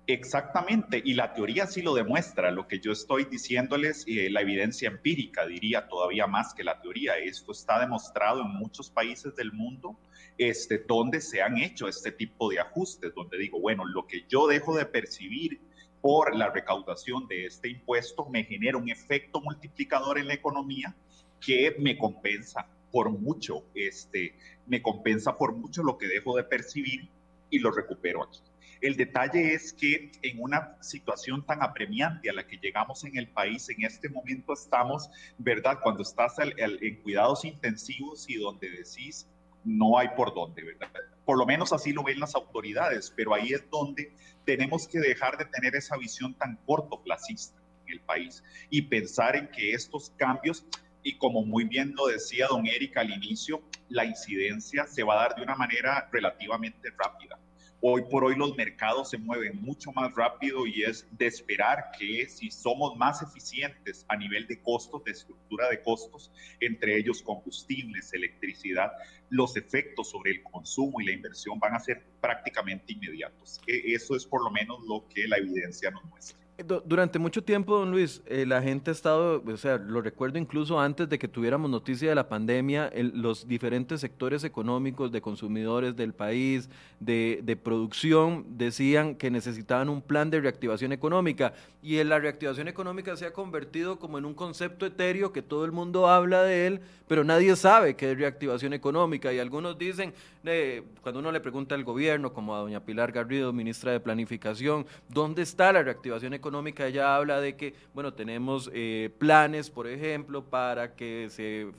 Exactamente, y la teoría sí lo demuestra. Lo que yo estoy diciéndoles, eh, la evidencia empírica diría todavía más que la teoría. Esto está demostrado en muchos países del mundo este, donde se han hecho este tipo de ajustes, donde digo, bueno, lo que yo dejo de percibir por la recaudación de este impuesto me genera un efecto multiplicador en la economía que me compensa por mucho, este, me compensa por mucho lo que dejo de percibir y lo recupero aquí. El detalle es que en una situación tan apremiante a la que llegamos en el país, en este momento estamos, ¿verdad? Cuando estás en cuidados intensivos y donde decís, no hay por dónde, ¿verdad? Por lo menos así lo ven las autoridades, pero ahí es donde tenemos que dejar de tener esa visión tan cortoplacista en el país y pensar en que estos cambios, y como muy bien lo decía don Eric al inicio, la incidencia se va a dar de una manera relativamente rápida. Hoy por hoy los mercados se mueven mucho más rápido y es de esperar que si somos más eficientes a nivel de costos, de estructura de costos, entre ellos combustibles, electricidad, los efectos sobre el consumo y la inversión van a ser prácticamente inmediatos. E, eso es por lo menos lo que la evidencia nos muestra. Durante mucho tiempo, don Luis, eh, la gente ha estado, o sea, lo recuerdo incluso antes de que tuviéramos noticia de la pandemia, los diferentes sectores económicos de consumidores del país, de, producción, decían que necesitaban un plan de reactivación económica. Y la reactivación económica se ha convertido como en un concepto etéreo que todo el mundo habla de él, pero nadie sabe qué es reactivación económica. Y algunos dicen, eh, cuando uno le pregunta al gobierno, como a doña Pilar Garrido, ministra de Planificación, ¿dónde está la reactivación económica? Económica ya habla de que, bueno, tenemos eh, planes, por ejemplo, para que se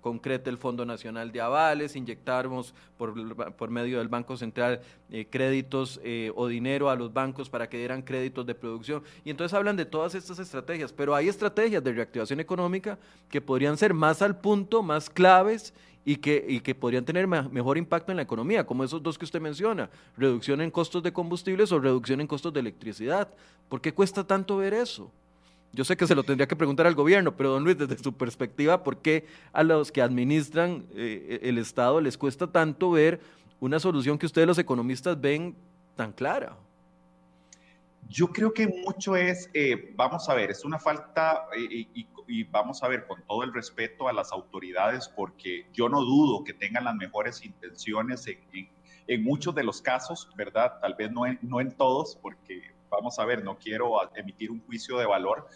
concrete el Fondo Nacional de Avales, inyectamos por, por medio del Banco Central eh, créditos eh, o dinero a los bancos para que dieran créditos de producción. Y entonces hablan de todas estas estrategias, pero hay estrategias de reactivación económica que podrían ser más al punto, más claves y que, y que podrían tener mejor impacto en la economía, como esos dos que usted menciona, reducción en costos de combustibles o reducción en costos de electricidad. ¿Por qué cuesta tanto ver eso? Yo sé que se lo tendría que preguntar al gobierno, pero don Luis, desde su perspectiva, ¿por qué a los que administran eh, el Estado les cuesta tanto ver una solución que ustedes los economistas ven tan clara? Yo creo que mucho es, eh, vamos a ver, es una falta, eh, y, y, vamos a ver, con todo el respeto a las autoridades, porque yo no dudo que tengan las mejores intenciones en, muchos de los casos, ¿verdad? Tal vez no en, no en todos, porque vamos a ver, no quiero emitir un juicio de valor,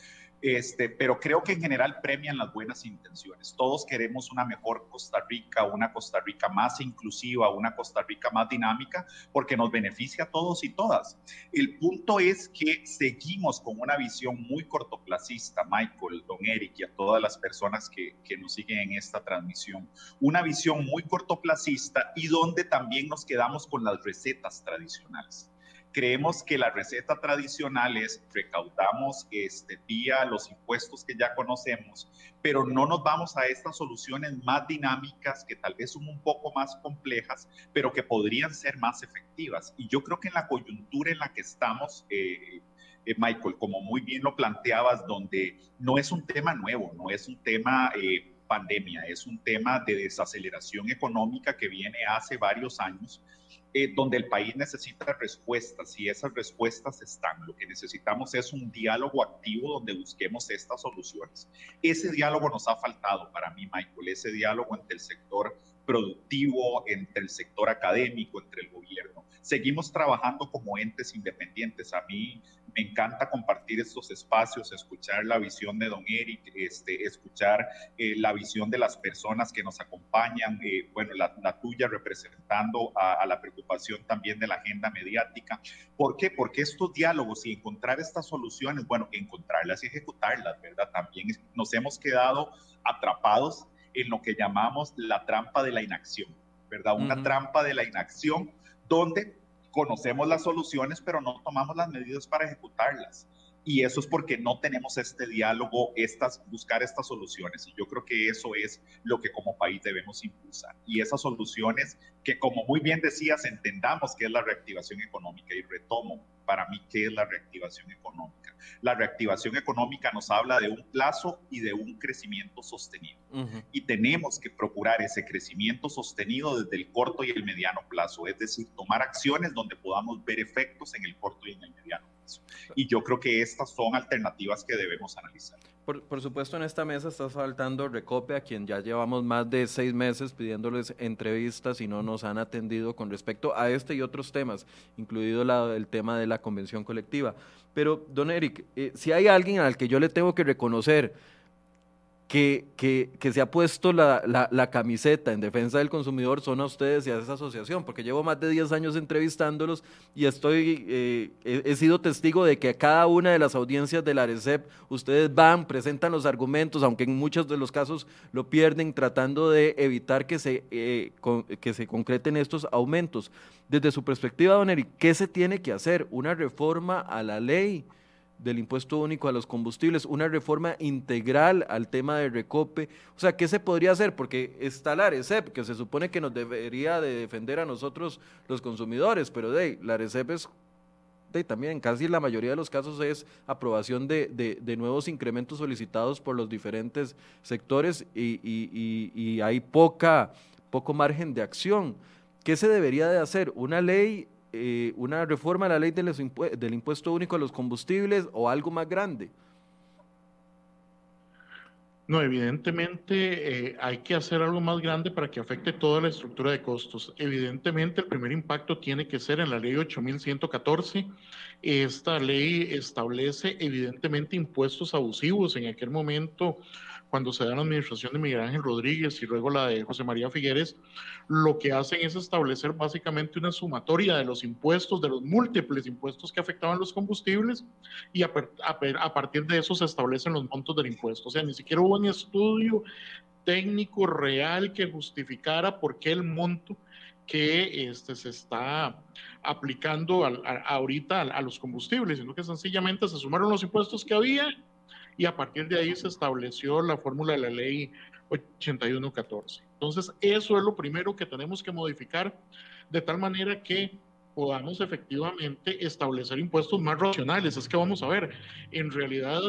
este, pero creo que en general premian las buenas intenciones. Todos queremos una mejor Costa Rica, una Costa Rica más inclusiva, una Costa Rica más dinámica, porque nos beneficia a todos y todas. El punto es que seguimos con una visión muy cortoplacista, Michael, Don Eric y a todas las personas que, que nos siguen en esta transmisión. Una visión muy cortoplacista y donde también nos quedamos con las recetas tradicionales creemos que la receta tradicional es recaudamos este, vía los impuestos que ya conocemos, pero no nos vamos a estas soluciones más dinámicas que tal vez son un poco más complejas, pero que podrían ser más efectivas. Y yo creo que en la coyuntura en la que estamos, eh, eh, Michael, como muy bien lo planteabas, donde no es un tema nuevo, no es un tema... Eh, pandemia, es un tema de desaceleración económica que viene hace varios años eh, donde el país necesita respuestas y esas respuestas están. Lo que necesitamos es un diálogo activo donde busquemos estas soluciones. Ese diálogo nos ha faltado para mí, Michael, ese diálogo entre el sector productivo, entre el sector académico, entre el gobierno. Seguimos trabajando como entes independientes. A mí me encanta compartir estos espacios, escuchar la visión de don Eric, este, escuchar eh, la visión de las personas que nos acompañan, eh, bueno, la, tuya representando a, la preocupación también de la agenda mediática. ¿Por qué? Porque estos diálogos y encontrar estas soluciones, bueno, encontrarlas y ejecutarlas, ¿verdad? También nos hemos quedado atrapados en lo que llamamos la trampa de la inacción, ¿verdad? Una trampa de la inacción donde conocemos las soluciones, pero no tomamos las medidas para ejecutarlas. Y eso es porque no tenemos este diálogo, estas, buscar estas soluciones. Y yo creo que eso es lo que como país debemos impulsar. Y esas soluciones que, como muy bien decías, entendamos qué es la reactivación económica. Y retomo para mí qué es la reactivación económica. La reactivación económica nos habla de un plazo y de un crecimiento sostenido. Y tenemos que procurar ese crecimiento sostenido desde el corto y el mediano plazo, es decir, tomar acciones donde podamos ver efectos en el corto y en el mediano plazo. Y yo creo que estas son alternativas que debemos analizar. Por, supuesto, en esta mesa está faltando Recope, a quien ya llevamos más de seis meses pidiéndoles entrevistas y no nos han atendido con respecto a este y otros temas, incluido el tema de la convención colectiva. Pero, don Eric, eh, si hay alguien al que yo le tengo que reconocer que, se ha puesto la, camiseta en defensa del consumidor son a ustedes y a esa asociación, porque llevo más de 10 años entrevistándolos y estoy, eh, he, sido testigo de que a cada una de las audiencias de la ARECEP ustedes van, presentan los argumentos, aunque en muchos de los casos lo pierden, tratando de evitar que se, eh, que se concreten estos aumentos. Desde su perspectiva, don Eric, ¿qué se tiene que hacer? ¿Una reforma a la ley? Del impuesto único a los combustibles, una reforma integral al tema de recope. O sea, ¿qué se podría hacer? Porque está la ARECEP, que se supone que nos debería de defender a nosotros los consumidores, pero de la ARECEP es de, también, casi la mayoría de los casos es aprobación de, de, nuevos incrementos solicitados por los diferentes sectores y, y, y hay poca, poco margen de acción. ¿Qué se debería de hacer? ¿Una ley eh, una reforma a la ley del impuesto único a los combustibles o algo más grande? No, evidentemente eh, hay que hacer algo más grande para que afecte toda la estructura de costos. Evidentemente el primer impacto tiene que ser en la ley 8114. Esta ley establece evidentemente impuestos abusivos. En aquel momento cuando se da la administración de Miguel Ángel Rodríguez y luego la de José María Figueres, lo que hacen es establecer básicamente una sumatoria de los impuestos, de los múltiples impuestos que afectaban los combustibles y a, partir de eso se establecen los montos del impuesto. O sea, ni siquiera hubo un estudio técnico real que justificara por qué el monto que este, se está aplicando ahorita a, a, los combustibles, sino que sencillamente se sumaron los impuestos que había y a partir de ahí se estableció la fórmula de la ley 8114. Entonces, eso es lo primero que tenemos que modificar de tal manera que podamos efectivamente establecer impuestos más racionales. Es que vamos a ver, en realidad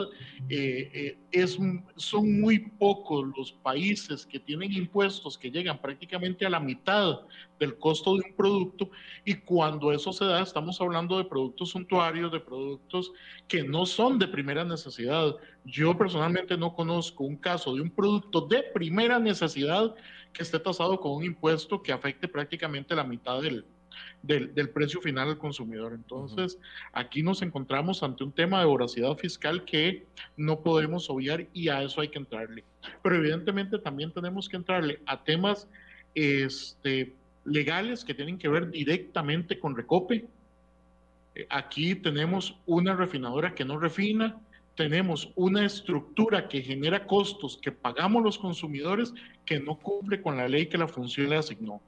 eh, eh, es, son muy pocos los países que tienen impuestos que llegan prácticamente a la mitad del costo de un producto y cuando eso se da estamos hablando de productos suntuarios, de productos que no son de primera necesidad. Yo personalmente no conozco un caso de un producto de primera necesidad que esté tasado con un impuesto que afecte prácticamente la mitad del, del, precio final al consumidor. Entonces, aquí nos encontramos ante un tema de voracidad fiscal que no podemos obviar y a eso hay que entrarle. Pero evidentemente también tenemos que entrarle a temas este, legales que tienen que ver directamente con Recope. Eh, aquí tenemos una refinadora que no refina, tenemos una estructura que genera costos que pagamos los consumidores que no cumple con la ley que la función le asignó.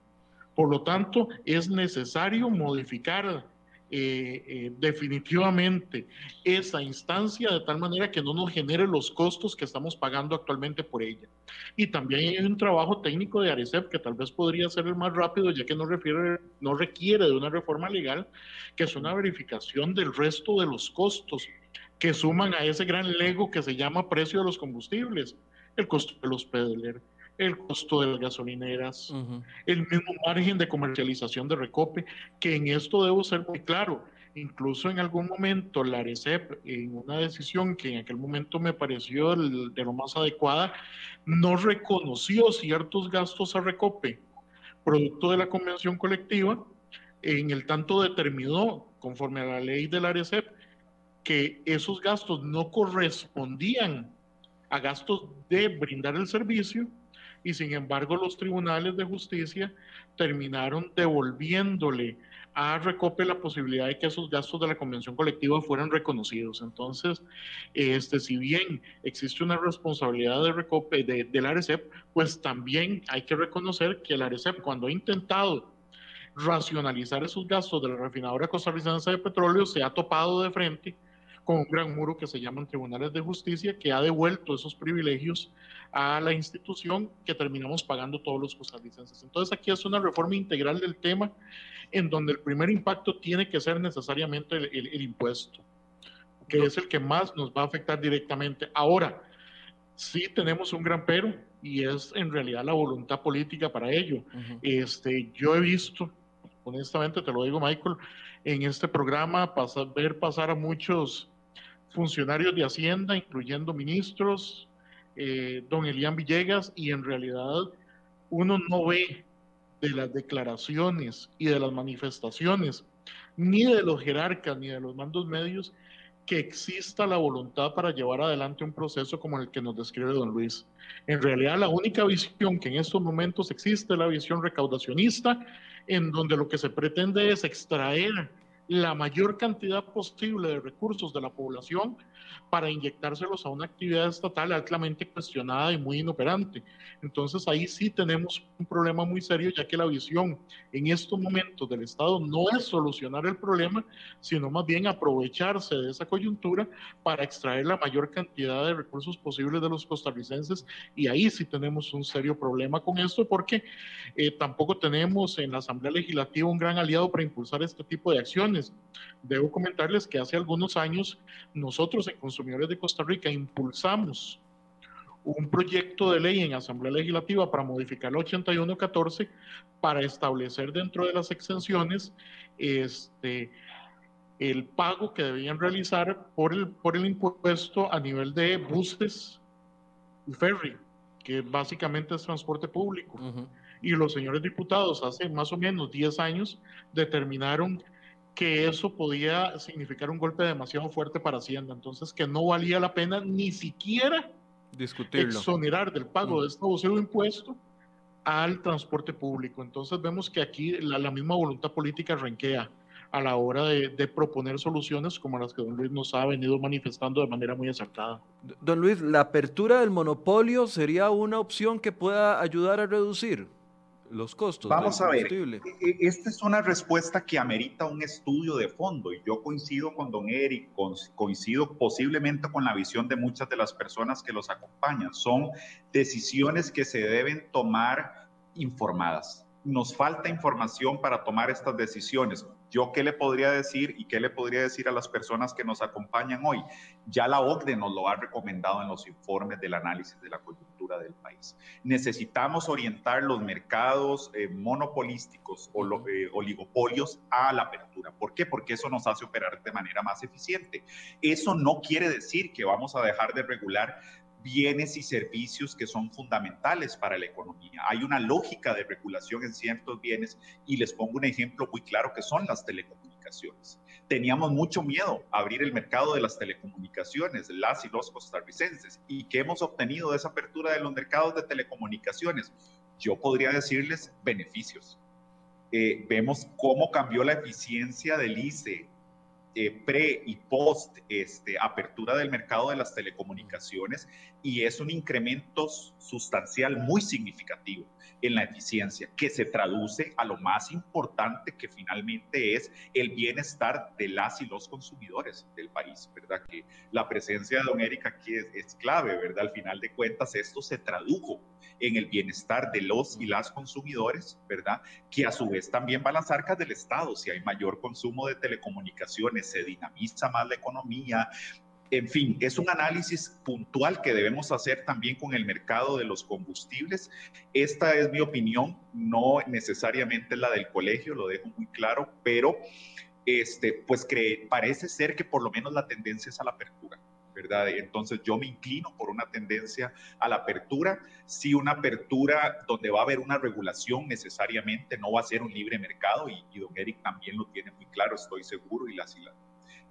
Por lo tanto, es necesario modificar eh, eh, definitivamente esa instancia de tal manera que no nos genere los costos que estamos pagando actualmente por ella. Y también hay un trabajo técnico de ARECEP que tal vez podría ser el más rápido, ya que no, refiere, no requiere de una reforma legal, que es una verificación del resto de los costos que suman a ese gran lego que se llama precio de los combustibles, el costo de los PDLR, el costo de las gasolineras, el mismo margen de comercialización de Recope, que en esto debo ser muy claro. Incluso en algún momento la ARECEP, en una decisión que en aquel momento me pareció de lo más adecuada, no reconoció ciertos gastos a Recope, producto de la convención colectiva, en el tanto determinó, conforme a la ley de la ARECEP, que esos gastos no correspondían a gastos de brindar el servicio, y sin embargo los tribunales de justicia terminaron devolviéndole a Recope la posibilidad de que esos gastos de la convención colectiva fueran reconocidos. Entonces, este, si bien existe una responsabilidad de Recope, de, del ARECEP, pues también hay que reconocer que el ARECEP cuando ha intentado racionalizar esos gastos de la refinadora costarricense de petróleo se ha topado de frente con un gran muro que se llaman tribunales de justicia, que ha devuelto esos privilegios a la institución que terminamos pagando todos los costarricenses. Entonces aquí es una reforma integral del tema en donde el primer impacto tiene que ser necesariamente el, impuesto, que es el que más nos va a afectar directamente. Ahora, sí tenemos un gran pero y es en realidad la voluntad política para ello. este, yo he visto, honestamente te lo digo Michael, en este programa pasar, ver pasar a muchos funcionarios de Hacienda, incluyendo ministros, eh, don Elian Villegas, y en realidad uno no ve de las declaraciones y de las manifestaciones, ni de los jerarcas, ni de los mandos medios, que exista la voluntad para llevar adelante un proceso como el que nos describe don Luis. En realidad, la única visión que en estos momentos existe es la visión recaudacionista, en donde lo que se pretende es extraer la mayor cantidad posible de recursos de la población para inyectárselos a una actividad estatal altamente cuestionada y muy inoperante. Entonces ahí sí tenemos un problema muy serio, ya que la visión en estos momentos del Estado no es solucionar el problema, sino más bien aprovecharse de esa coyuntura para extraer la mayor cantidad de recursos posibles de los costarricenses y ahí sí tenemos un serio problema con esto porque eh, tampoco tenemos en la Asamblea Legislativa un gran aliado para impulsar este tipo de acciones. Debo comentarles que hace algunos años nosotros en Consumidores de Costa Rica impulsamos un proyecto de ley en Asamblea Legislativa para modificar la 8114 para establecer dentro de las exenciones este, el pago que debían realizar por el, por el impuesto a nivel de buses y ferry, que básicamente es transporte público. Y los señores diputados hace más o menos 10 años determinaron que eso podía significar un golpe demasiado fuerte para Hacienda, entonces que no valía la pena ni siquiera Discutirlo. exonerar del pago de este abusivo impuesto al transporte público. Entonces vemos que aquí la, la misma voluntad política renquea a la hora de, proponer soluciones como las que don Luis nos ha venido manifestando de manera muy acertada. Don Luis, ¿la apertura del monopolio sería una opción que pueda ayudar a reducir los costos? Vamos a ver, e, e, esta es una respuesta que amerita un estudio de fondo y yo coincido con don Eric, coincido posiblemente con la visión de muchas de las personas que los acompañan. Son decisiones que se deben tomar informadas nos falta información para tomar estas decisiones. ¿Yo qué le podría decir y qué le podría decir a las personas que nos acompañan hoy? Ya la OCDE nos lo ha recomendado en los informes del análisis de la coyuntura del país. Necesitamos orientar los mercados eh, monopolísticos o eh, oligopolios a la apertura. ¿Por qué? Porque eso nos hace operar de manera más eficiente. Eso no quiere decir que vamos a dejar de regular bienes y servicios que son fundamentales para la economía. Hay una lógica de regulación en ciertos bienes y les pongo un ejemplo muy claro que son las telecomunicaciones. Teníamos mucho miedo a abrir el mercado de las telecomunicaciones, las y los costarricenses. ¿Y qué hemos obtenido de esa apertura de los mercados de telecomunicaciones? Yo podría decirles beneficios. Eh, vemos cómo cambió la eficiencia del ICE eh, pre y post este, apertura del mercado de las telecomunicaciones y es un incremento sustancial muy significativo en la eficiencia que se traduce a lo más importante que finalmente es el bienestar de las y los consumidores del país, ¿verdad? Que la presencia de don Erika aquí es, es clave, ¿verdad? Al final de cuentas esto se tradujo en el bienestar de los y las consumidores, ¿verdad? Que a su vez también va a las arcas del Estado. Si hay mayor consumo de telecomunicaciones, se dinamiza más la economía. En fin, es un análisis puntual que debemos hacer también con el mercado de los combustibles. Esta es mi opinión, no necesariamente la del colegio, lo dejo muy claro, pero este, pues parece ser que por lo menos la tendencia es a la apertura. Entonces yo me inclino por una tendencia a la apertura, sí una apertura donde va a haber una regulación necesariamente, no va a ser un libre mercado y, don Eric también lo tiene muy claro, estoy seguro, y las y,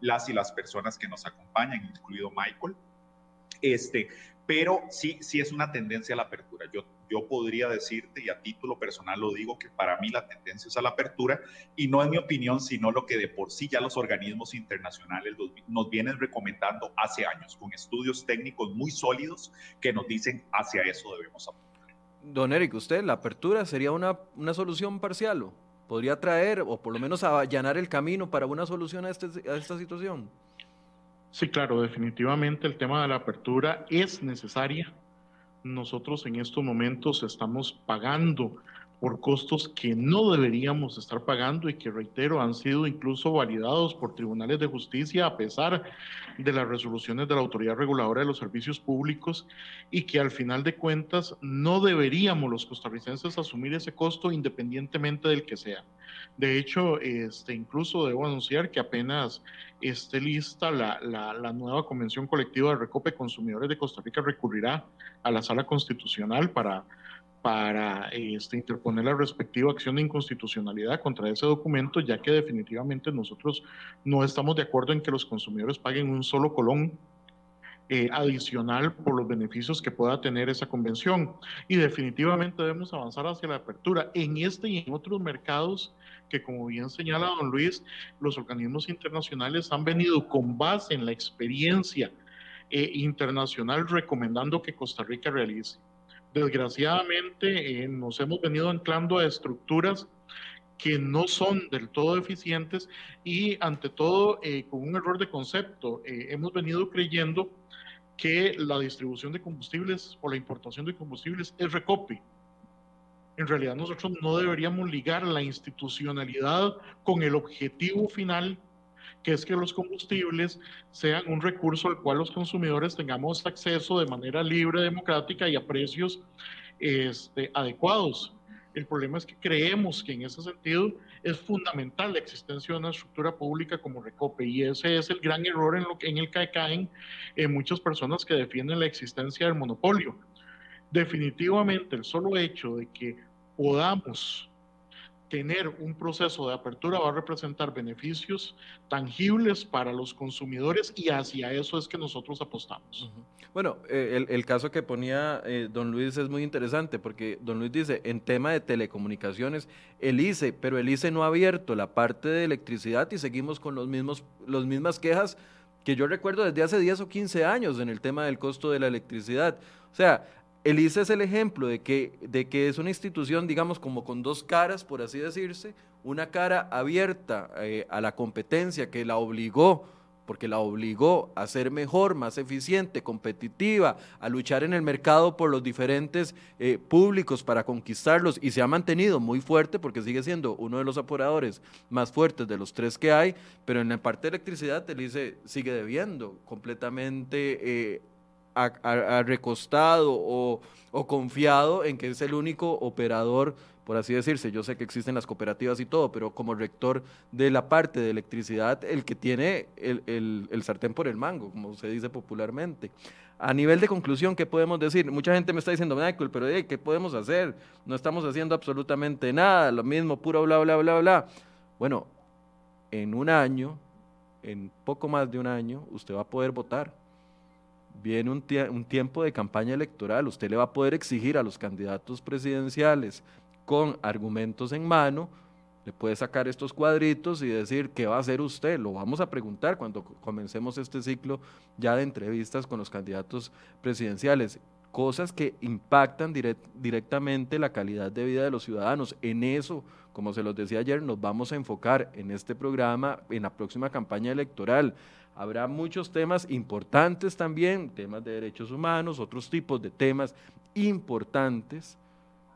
las, y las personas que nos acompañan, incluido Michael, este, pero sí, sí es una tendencia a la apertura. Yo yo podría decirte, y a título personal lo digo, que para mí la tendencia es a la apertura, y no es mi opinión, sino lo que de por sí ya los organismos internacionales nos vienen recomendando hace años, con estudios técnicos muy sólidos que nos dicen hacia eso debemos apuntar. Don Eric, ¿usted la apertura sería una, una solución parcial? ¿o? ¿Podría traer o por lo menos allanar el camino para una solución a, este, a esta situación? Sí, claro, definitivamente el tema de la apertura es necesaria nosotros en estos momentos estamos pagando por costos que no deberíamos estar pagando y que, reitero, han sido incluso validados por tribunales de justicia a pesar de las resoluciones de la Autoridad Reguladora de los Servicios Públicos y que al final de cuentas no deberíamos los costarricenses asumir ese costo independientemente del que sea. De hecho, este, incluso debo anunciar que apenas esté lista la, la, nueva convención colectiva de Recope Consumidores de Costa Rica recurrirá a la sala constitucional para, para este, interponer la respectiva acción de inconstitucionalidad contra ese documento, ya que definitivamente nosotros no estamos de acuerdo en que los consumidores paguen un solo colón eh, adicional por los beneficios que pueda tener esa convención. Y definitivamente debemos avanzar hacia la apertura en este y en otros mercados que, como bien señala don Luis, los organismos internacionales han venido con base en la experiencia eh, internacional recomendando que Costa Rica realice. Desgraciadamente eh, nos hemos venido anclando a estructuras que no son del todo eficientes y ante todo con un error de concepto. hemos venido creyendo que la distribución de combustibles o la importación de combustibles es recope. En realidad nosotros no deberíamos ligar la institucionalidad con el objetivo final que es que los combustibles sean un recurso al cual los consumidores tengamos acceso de manera libre, democrática y a precios este, adecuados. El problema es que creemos que en ese sentido es fundamental la existencia de una estructura pública como Recope y ese es el gran error en, el que caen eh, muchas personas que defienden la existencia del monopolio. Definitivamente el solo hecho de que podamos tener un proceso de apertura va a representar beneficios tangibles para los consumidores y hacia eso es que nosotros apostamos. Bueno, eh, el, caso que ponía eh, don Luis es muy interesante porque don Luis dice, en tema de telecomunicaciones, el ICE, pero el ICE no ha abierto la parte de electricidad y seguimos con los mismos, los mismas quejas que yo recuerdo desde hace 10 o 15 años en el tema del costo de la electricidad. O sea, el ICE es el ejemplo de que, de que es una institución, digamos, como con dos caras, por así decirse, una cara abierta eh, a la competencia que la obligó, porque la obligó a ser mejor, más eficiente, competitiva, a luchar en el mercado por los diferentes eh, públicos para conquistarlos y se ha mantenido muy fuerte porque sigue siendo uno de los apuradores más fuertes de los tres que hay, pero en la parte de electricidad el ICE sigue debiendo completamente. Eh, a, recostado o, confiado en que es el único operador, por así decirse. Yo sé que existen las cooperativas y todo, pero como rector de la parte de electricidad, el que tiene el, el sartén por el mango, como se dice popularmente. A nivel de conclusión, ¿qué podemos decir? Mucha gente me está diciendo, Michael, pero ¿qué podemos hacer? No estamos haciendo absolutamente nada, lo mismo, puro bla, bla, bla, bla. Bueno, en un año, en poco más de un año, usted va a poder votar viene un, un, tiempo de campaña electoral, usted le va a poder exigir a los candidatos presidenciales con argumentos en mano, le puede sacar estos cuadritos y decir qué va a hacer usted. Lo vamos a preguntar cuando comencemos este ciclo ya de entrevistas con los candidatos presidenciales. Cosas que impactan directamente la calidad de vida de los ciudadanos. En eso, como se los decía ayer, nos vamos a enfocar en este programa, en la próxima campaña electoral. Habrá muchos temas importantes también, temas de derechos humanos, otros tipos de temas importantes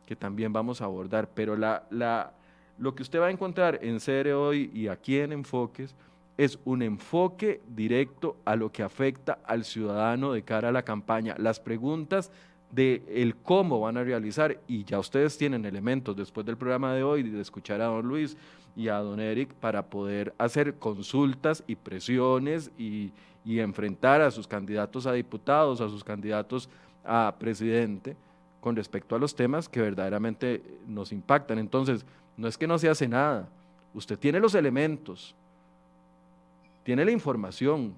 que también vamos a abordar, pero la, la, lo que usted va a encontrar en CR hoy y aquí en Enfoques es un enfoque directo a lo que afecta al ciudadano de cara a la campaña. Las preguntas de el cómo van a realizar y ya ustedes tienen elementos después del programa de hoy de escuchar a don Luis y a don Eric para poder hacer consultas y presiones y, enfrentar a sus candidatos a diputados, a sus candidatos a presidente con respecto a los temas que verdaderamente nos impactan. Entonces, no es que no se hace nada, usted tiene los elementos, tiene la información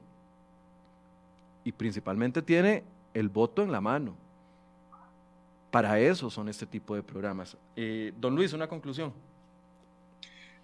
y principalmente tiene el voto en la mano. Para eso son este tipo de programas. Eh, don Luis, una conclusión.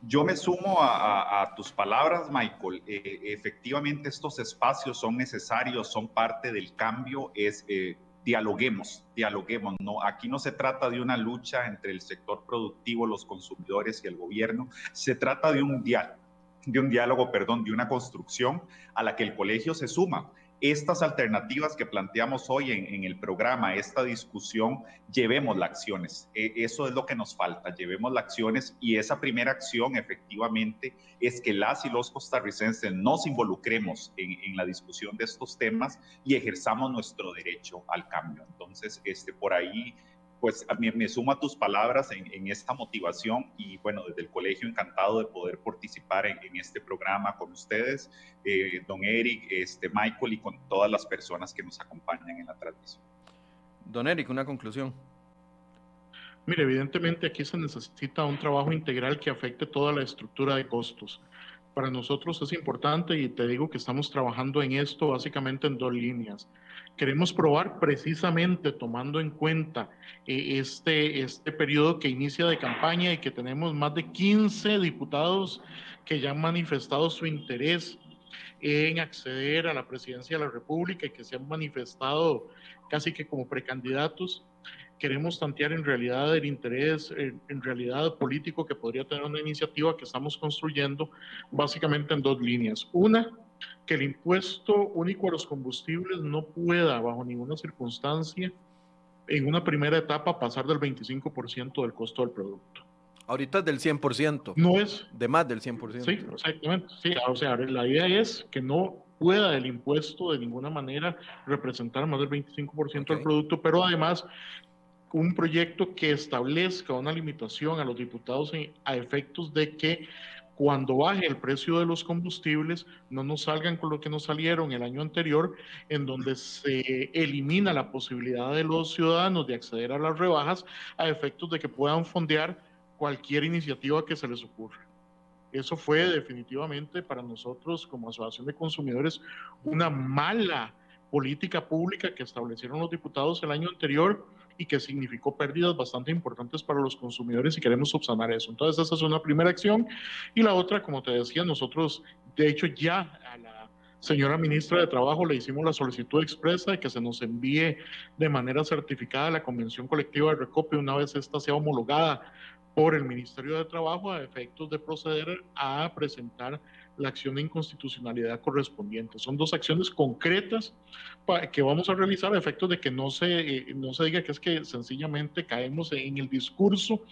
Yo me sumo a, tus palabras, Michael. Eh, efectivamente, estos espacios son necesarios, son parte del cambio. Es eh, dialoguemos, dialoguemos. No, aquí no se trata de una lucha entre el sector productivo, los consumidores y el gobierno. Se trata de un diálogo, de un diálogo, perdón, de una construcción a la que el colegio se suma estas alternativas que planteamos hoy en, el programa, esta discusión, llevemos las acciones. E, eso es lo que nos falta, llevemos las acciones y esa primera acción efectivamente es que las y los costarricenses nos involucremos en, en la discusión de estos temas y ejerzamos nuestro derecho al cambio. Entonces, este, por ahí pues me, me sumo a tus palabras en, esta motivación y bueno, desde el colegio encantado de poder participar en, este programa con ustedes, eh, don Eric, este, Michael y con todas las personas que nos acompañan en la transmisión. Don Eric, una conclusión. Mire, evidentemente aquí se necesita un trabajo integral que afecte toda la estructura de costos. Para nosotros es importante y te digo que estamos trabajando en esto básicamente en dos líneas queremos probar precisamente tomando en cuenta eh, este, este periodo que inicia de campaña y que tenemos más de 15 diputados que ya han manifestado su interés en acceder a la presidencia de la República y que se han manifestado casi que como precandidatos. Queremos tantear en realidad el interés, en realidad político que podría tener una iniciativa que estamos construyendo básicamente en dos líneas. Una, que el impuesto único a los combustibles no pueda, bajo ninguna circunstancia, en una primera etapa pasar del 25% del costo del producto. Ahorita es del 100%. No es. De más del 100%. Sí, exactamente. Sí, o sea, la idea es que no pueda el impuesto de ninguna manera representar más del 25% del producto, pero además un proyecto que establezca una limitación a los diputados a efectos de que cuando baje el precio de los combustibles, no nos salgan con lo que nos salieron el año anterior, en donde se elimina la posibilidad de los ciudadanos de acceder a las rebajas a efectos de que puedan fondear cualquier iniciativa que se les ocurra. Eso fue definitivamente para nosotros como Asociación de Consumidores una mala política pública que establecieron los diputados el año anterior y que significó pérdidas bastante importantes para los consumidores y queremos subsanar eso. Entonces, esa es una primera acción. Y la otra, como te decía, nosotros, de hecho, ya a la señora ministra de Trabajo le hicimos la solicitud expresa de que se nos envíe de manera certificada la convención colectiva de recopio una vez esta sea homologada por el Ministerio de Trabajo a efectos de proceder a presentar la acción de inconstitucionalidad correspondiente. Son dos acciones concretas que vamos a realizar a efectos de que no se, eh, no se diga que es que sencillamente caemos en el discurso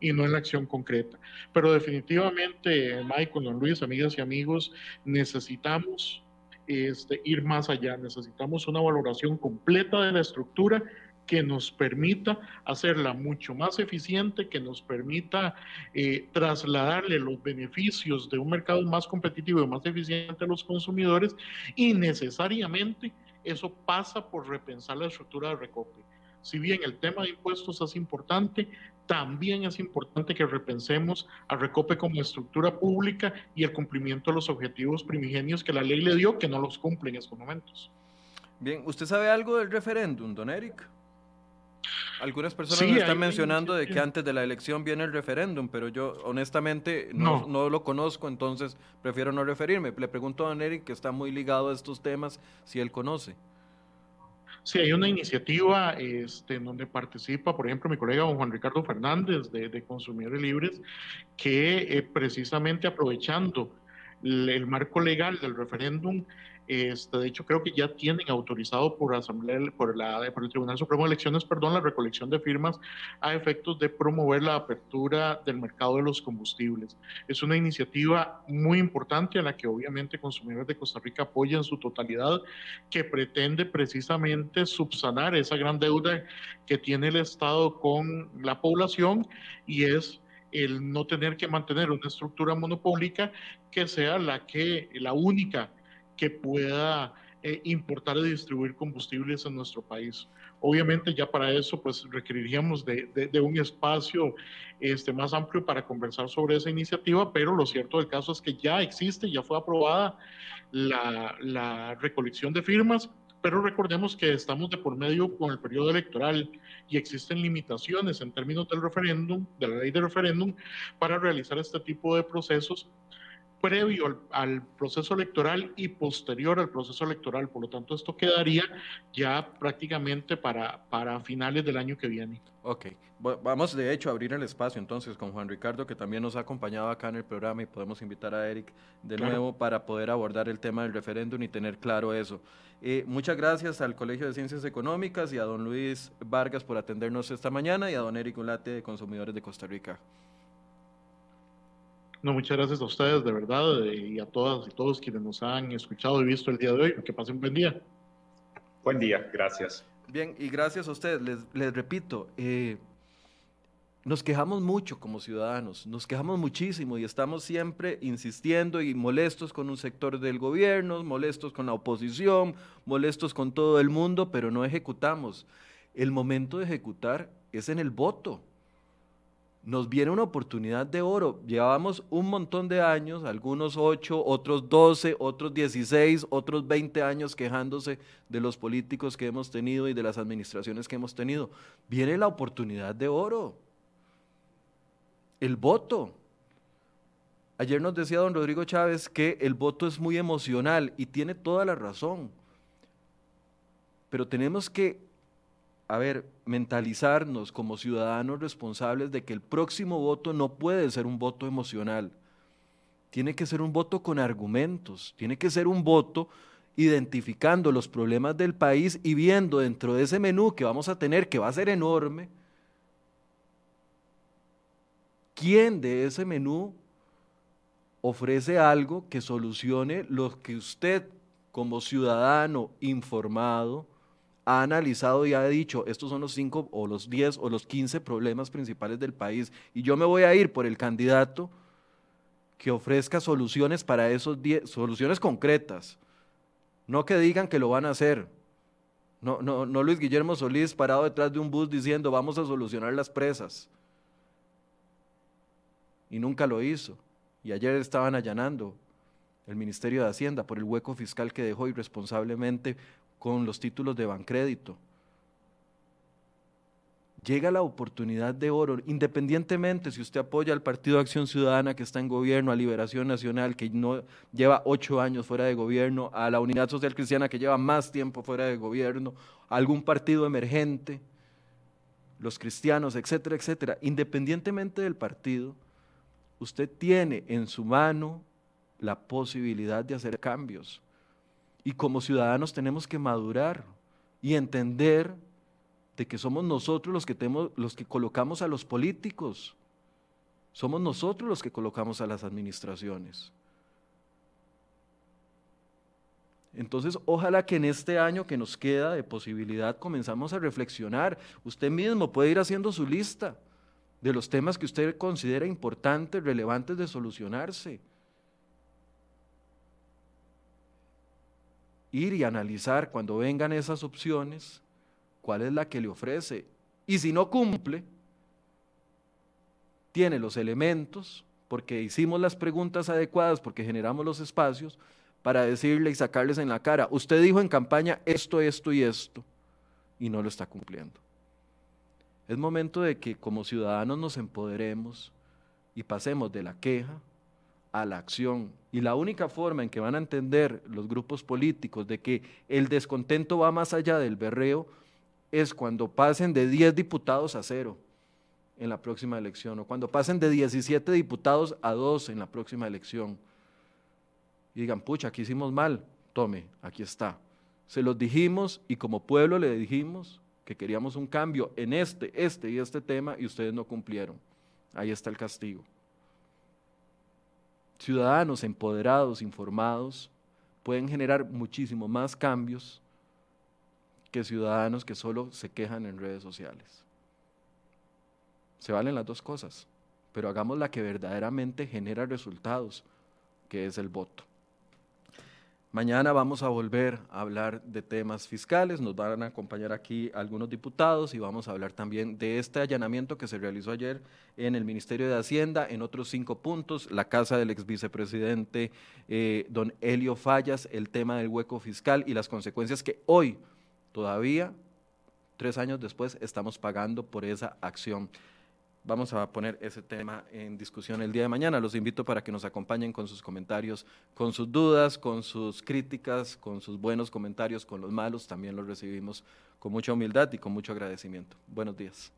y no en la acción concreta. Pero definitivamente, Michael, don Luis, amigas y amigos, necesitamos este, ir más allá, necesitamos una valoración completa de la estructura que nos permita hacerla mucho más eficiente, que nos permita eh, trasladarle los beneficios de un mercado más competitivo y más eficiente a los consumidores y necesariamente eso pasa por repensar la estructura de recope. Si bien el tema de impuestos es importante, también es importante que repensemos a Recope como estructura pública y el cumplimiento de los objetivos primigenios que la ley le dio, que no los cumple en estos momentos. Bien, ¿usted sabe algo del referéndum, don Eric? Algunas personas me están mencionando de que antes de la elección viene el referéndum, pero yo honestamente no, no. lo conozco, entonces prefiero no referirme. Le pregunto a don Eric, que está muy ligado a estos temas, si él conoce. Sí, hay una iniciativa este, en donde participa, por ejemplo, mi colega don Juan Ricardo Fernández de, Consumidores Libres, que eh, precisamente aprovechando el marco legal del referéndum, este, de hecho, creo que ya tienen autorizado por, asamblea, por, el Tribunal Supremo de Elecciones perdón, la recolección de firmas a efectos de promover la apertura del mercado de los combustibles. Es una iniciativa muy importante a la que obviamente consumidores de Costa Rica apoyan en su totalidad, que pretende precisamente subsanar esa gran deuda que tiene el Estado con la población y es el no tener que mantener una estructura monopólica que sea la que la única que pueda eh, importar y distribuir combustibles en nuestro país. Obviamente ya para eso pues requeriríamos de, de, un espacio este, más amplio para conversar sobre esa iniciativa, pero lo cierto del caso es que ya existe, ya fue aprobada la, la recolección de firmas, pero recordemos que estamos de por medio con el periodo electoral y existen limitaciones en términos del referéndum, de la ley de referéndum, para realizar este tipo de procesos previo al, proceso electoral y posterior al proceso electoral. Por lo tanto, esto quedaría ya prácticamente para, para finales del año que viene. Ok, vamos de hecho a abrir el espacio entonces con Juan Ricardo, que también nos ha acompañado acá en el programa y podemos invitar a Eric de nuevo para poder abordar el tema del referéndum y tener claro eso. Eh, muchas gracias al Colegio de Ciencias Económicas y a don Luis Vargas por atendernos esta mañana y a don Eric Ulate de Consumidores de Costa Rica. No, muchas gracias a ustedes, de verdad, y a todas y todos quienes nos han escuchado y visto el día de hoy. Que pasen un buen día. Buen día, gracias. Bien, y gracias a ustedes. Les, repito, eh, nos quejamos mucho como ciudadanos, nos quejamos muchísimo y estamos siempre insistiendo y molestos con un sector del gobierno, molestos con la oposición, molestos con todo el mundo, pero no ejecutamos. El momento de ejecutar es en el voto nos viene una oportunidad de oro. Llevábamos un montón de años, algunos 8, otros 12, otros 16, otros 20 años quejándose de los políticos que hemos tenido y de las administraciones que hemos tenido. Viene la oportunidad de oro. El voto. Ayer nos decía don Rodrigo Chávez que el voto es muy emocional y tiene toda la razón. Pero tenemos que a ver, mentalizarnos como ciudadanos responsables de que el próximo voto no puede ser un voto emocional. Tiene que ser un voto con argumentos, tiene que ser un voto identificando los problemas del país y viendo dentro de ese menú que vamos a tener, que va a ser enorme, ¿Quién de ese menú ofrece algo que solucione lo que usted como ciudadano informado ha analizado y ha dicho, estos son los cinco o los diez o los quince problemas principales del país y yo me voy a ir por el candidato que ofrezca soluciones para esos diez, soluciones concretas, no que digan que lo van a hacer. No, no, no Luis Guillermo Solís parado detrás de un bus diciendo vamos a solucionar las presas. Y nunca lo hizo. Y ayer estaban allanando el Ministerio de Hacienda por el hueco fiscal que dejó irresponsablemente con los títulos de Bancrédito. Llega la oportunidad de oro, independientemente si usted apoya al Partido Acción Ciudadana que está en gobierno, a Liberación Nacional que no lleva ocho años fuera de gobierno, a la Unidad Social Cristiana que lleva más tiempo fuera de gobierno, a algún partido emergente, los cristianos, etcétera, etcétera. Independientemente del partido, usted tiene en su mano la posibilidad de hacer cambios. Y como ciudadanos tenemos que madurar y entender de que somos nosotros los que, los que colocamos a los políticos. Somos nosotros los que colocamos a las administraciones. Entonces, ojalá que en este año que nos queda de posibilidad comenzamos a reflexionar. Usted mismo puede ir haciendo su lista de los temas que usted considera importantes, relevantes de solucionarse. Ir y analizar cuando vengan esas opciones cuál es la que le ofrece. Y si no cumple, tiene los elementos, porque hicimos las preguntas adecuadas, porque generamos los espacios, para decirle y sacarles en la cara, usted dijo en campaña esto, esto y esto, y no lo está cumpliendo. Es momento de que como ciudadanos nos empoderemos y pasemos de la queja a la acción. Y la única forma en que van a entender los grupos políticos de que el descontento va más allá del berreo es cuando pasen de 10 diputados a cero en la próxima elección, o cuando pasen de 17 diputados a 2 en la próxima elección. Y digan, pucha, aquí hicimos mal, tome, aquí está. Se los dijimos y como pueblo le dijimos que queríamos un cambio en este, este y este tema y ustedes no cumplieron. Ahí está el castigo ciudadanos empoderados, informados, pueden generar muchísimo más cambios que ciudadanos que solo se quejan en redes sociales. Se valen las dos cosas, pero hagamos la que verdaderamente genera resultados, que es el voto. Mañana vamos a volver a hablar de temas fiscales, nos van a acompañar aquí algunos diputados y vamos a hablar también de este allanamiento que se realizó ayer en el Ministerio de Hacienda en otros cinco puntos, la casa del ex vicepresidente eh, don Helio Fallas, el tema del hueco fiscal y las consecuencias que hoy todavía, tres años después, estamos pagando por esa acción vamos a poner ese tema en discusión el día de mañana. Los invito para que nos acompañen con sus comentarios, con sus dudas, con sus críticas, con sus buenos comentarios, con los malos. También los recibimos con mucha humildad y con mucho agradecimiento. Buenos días.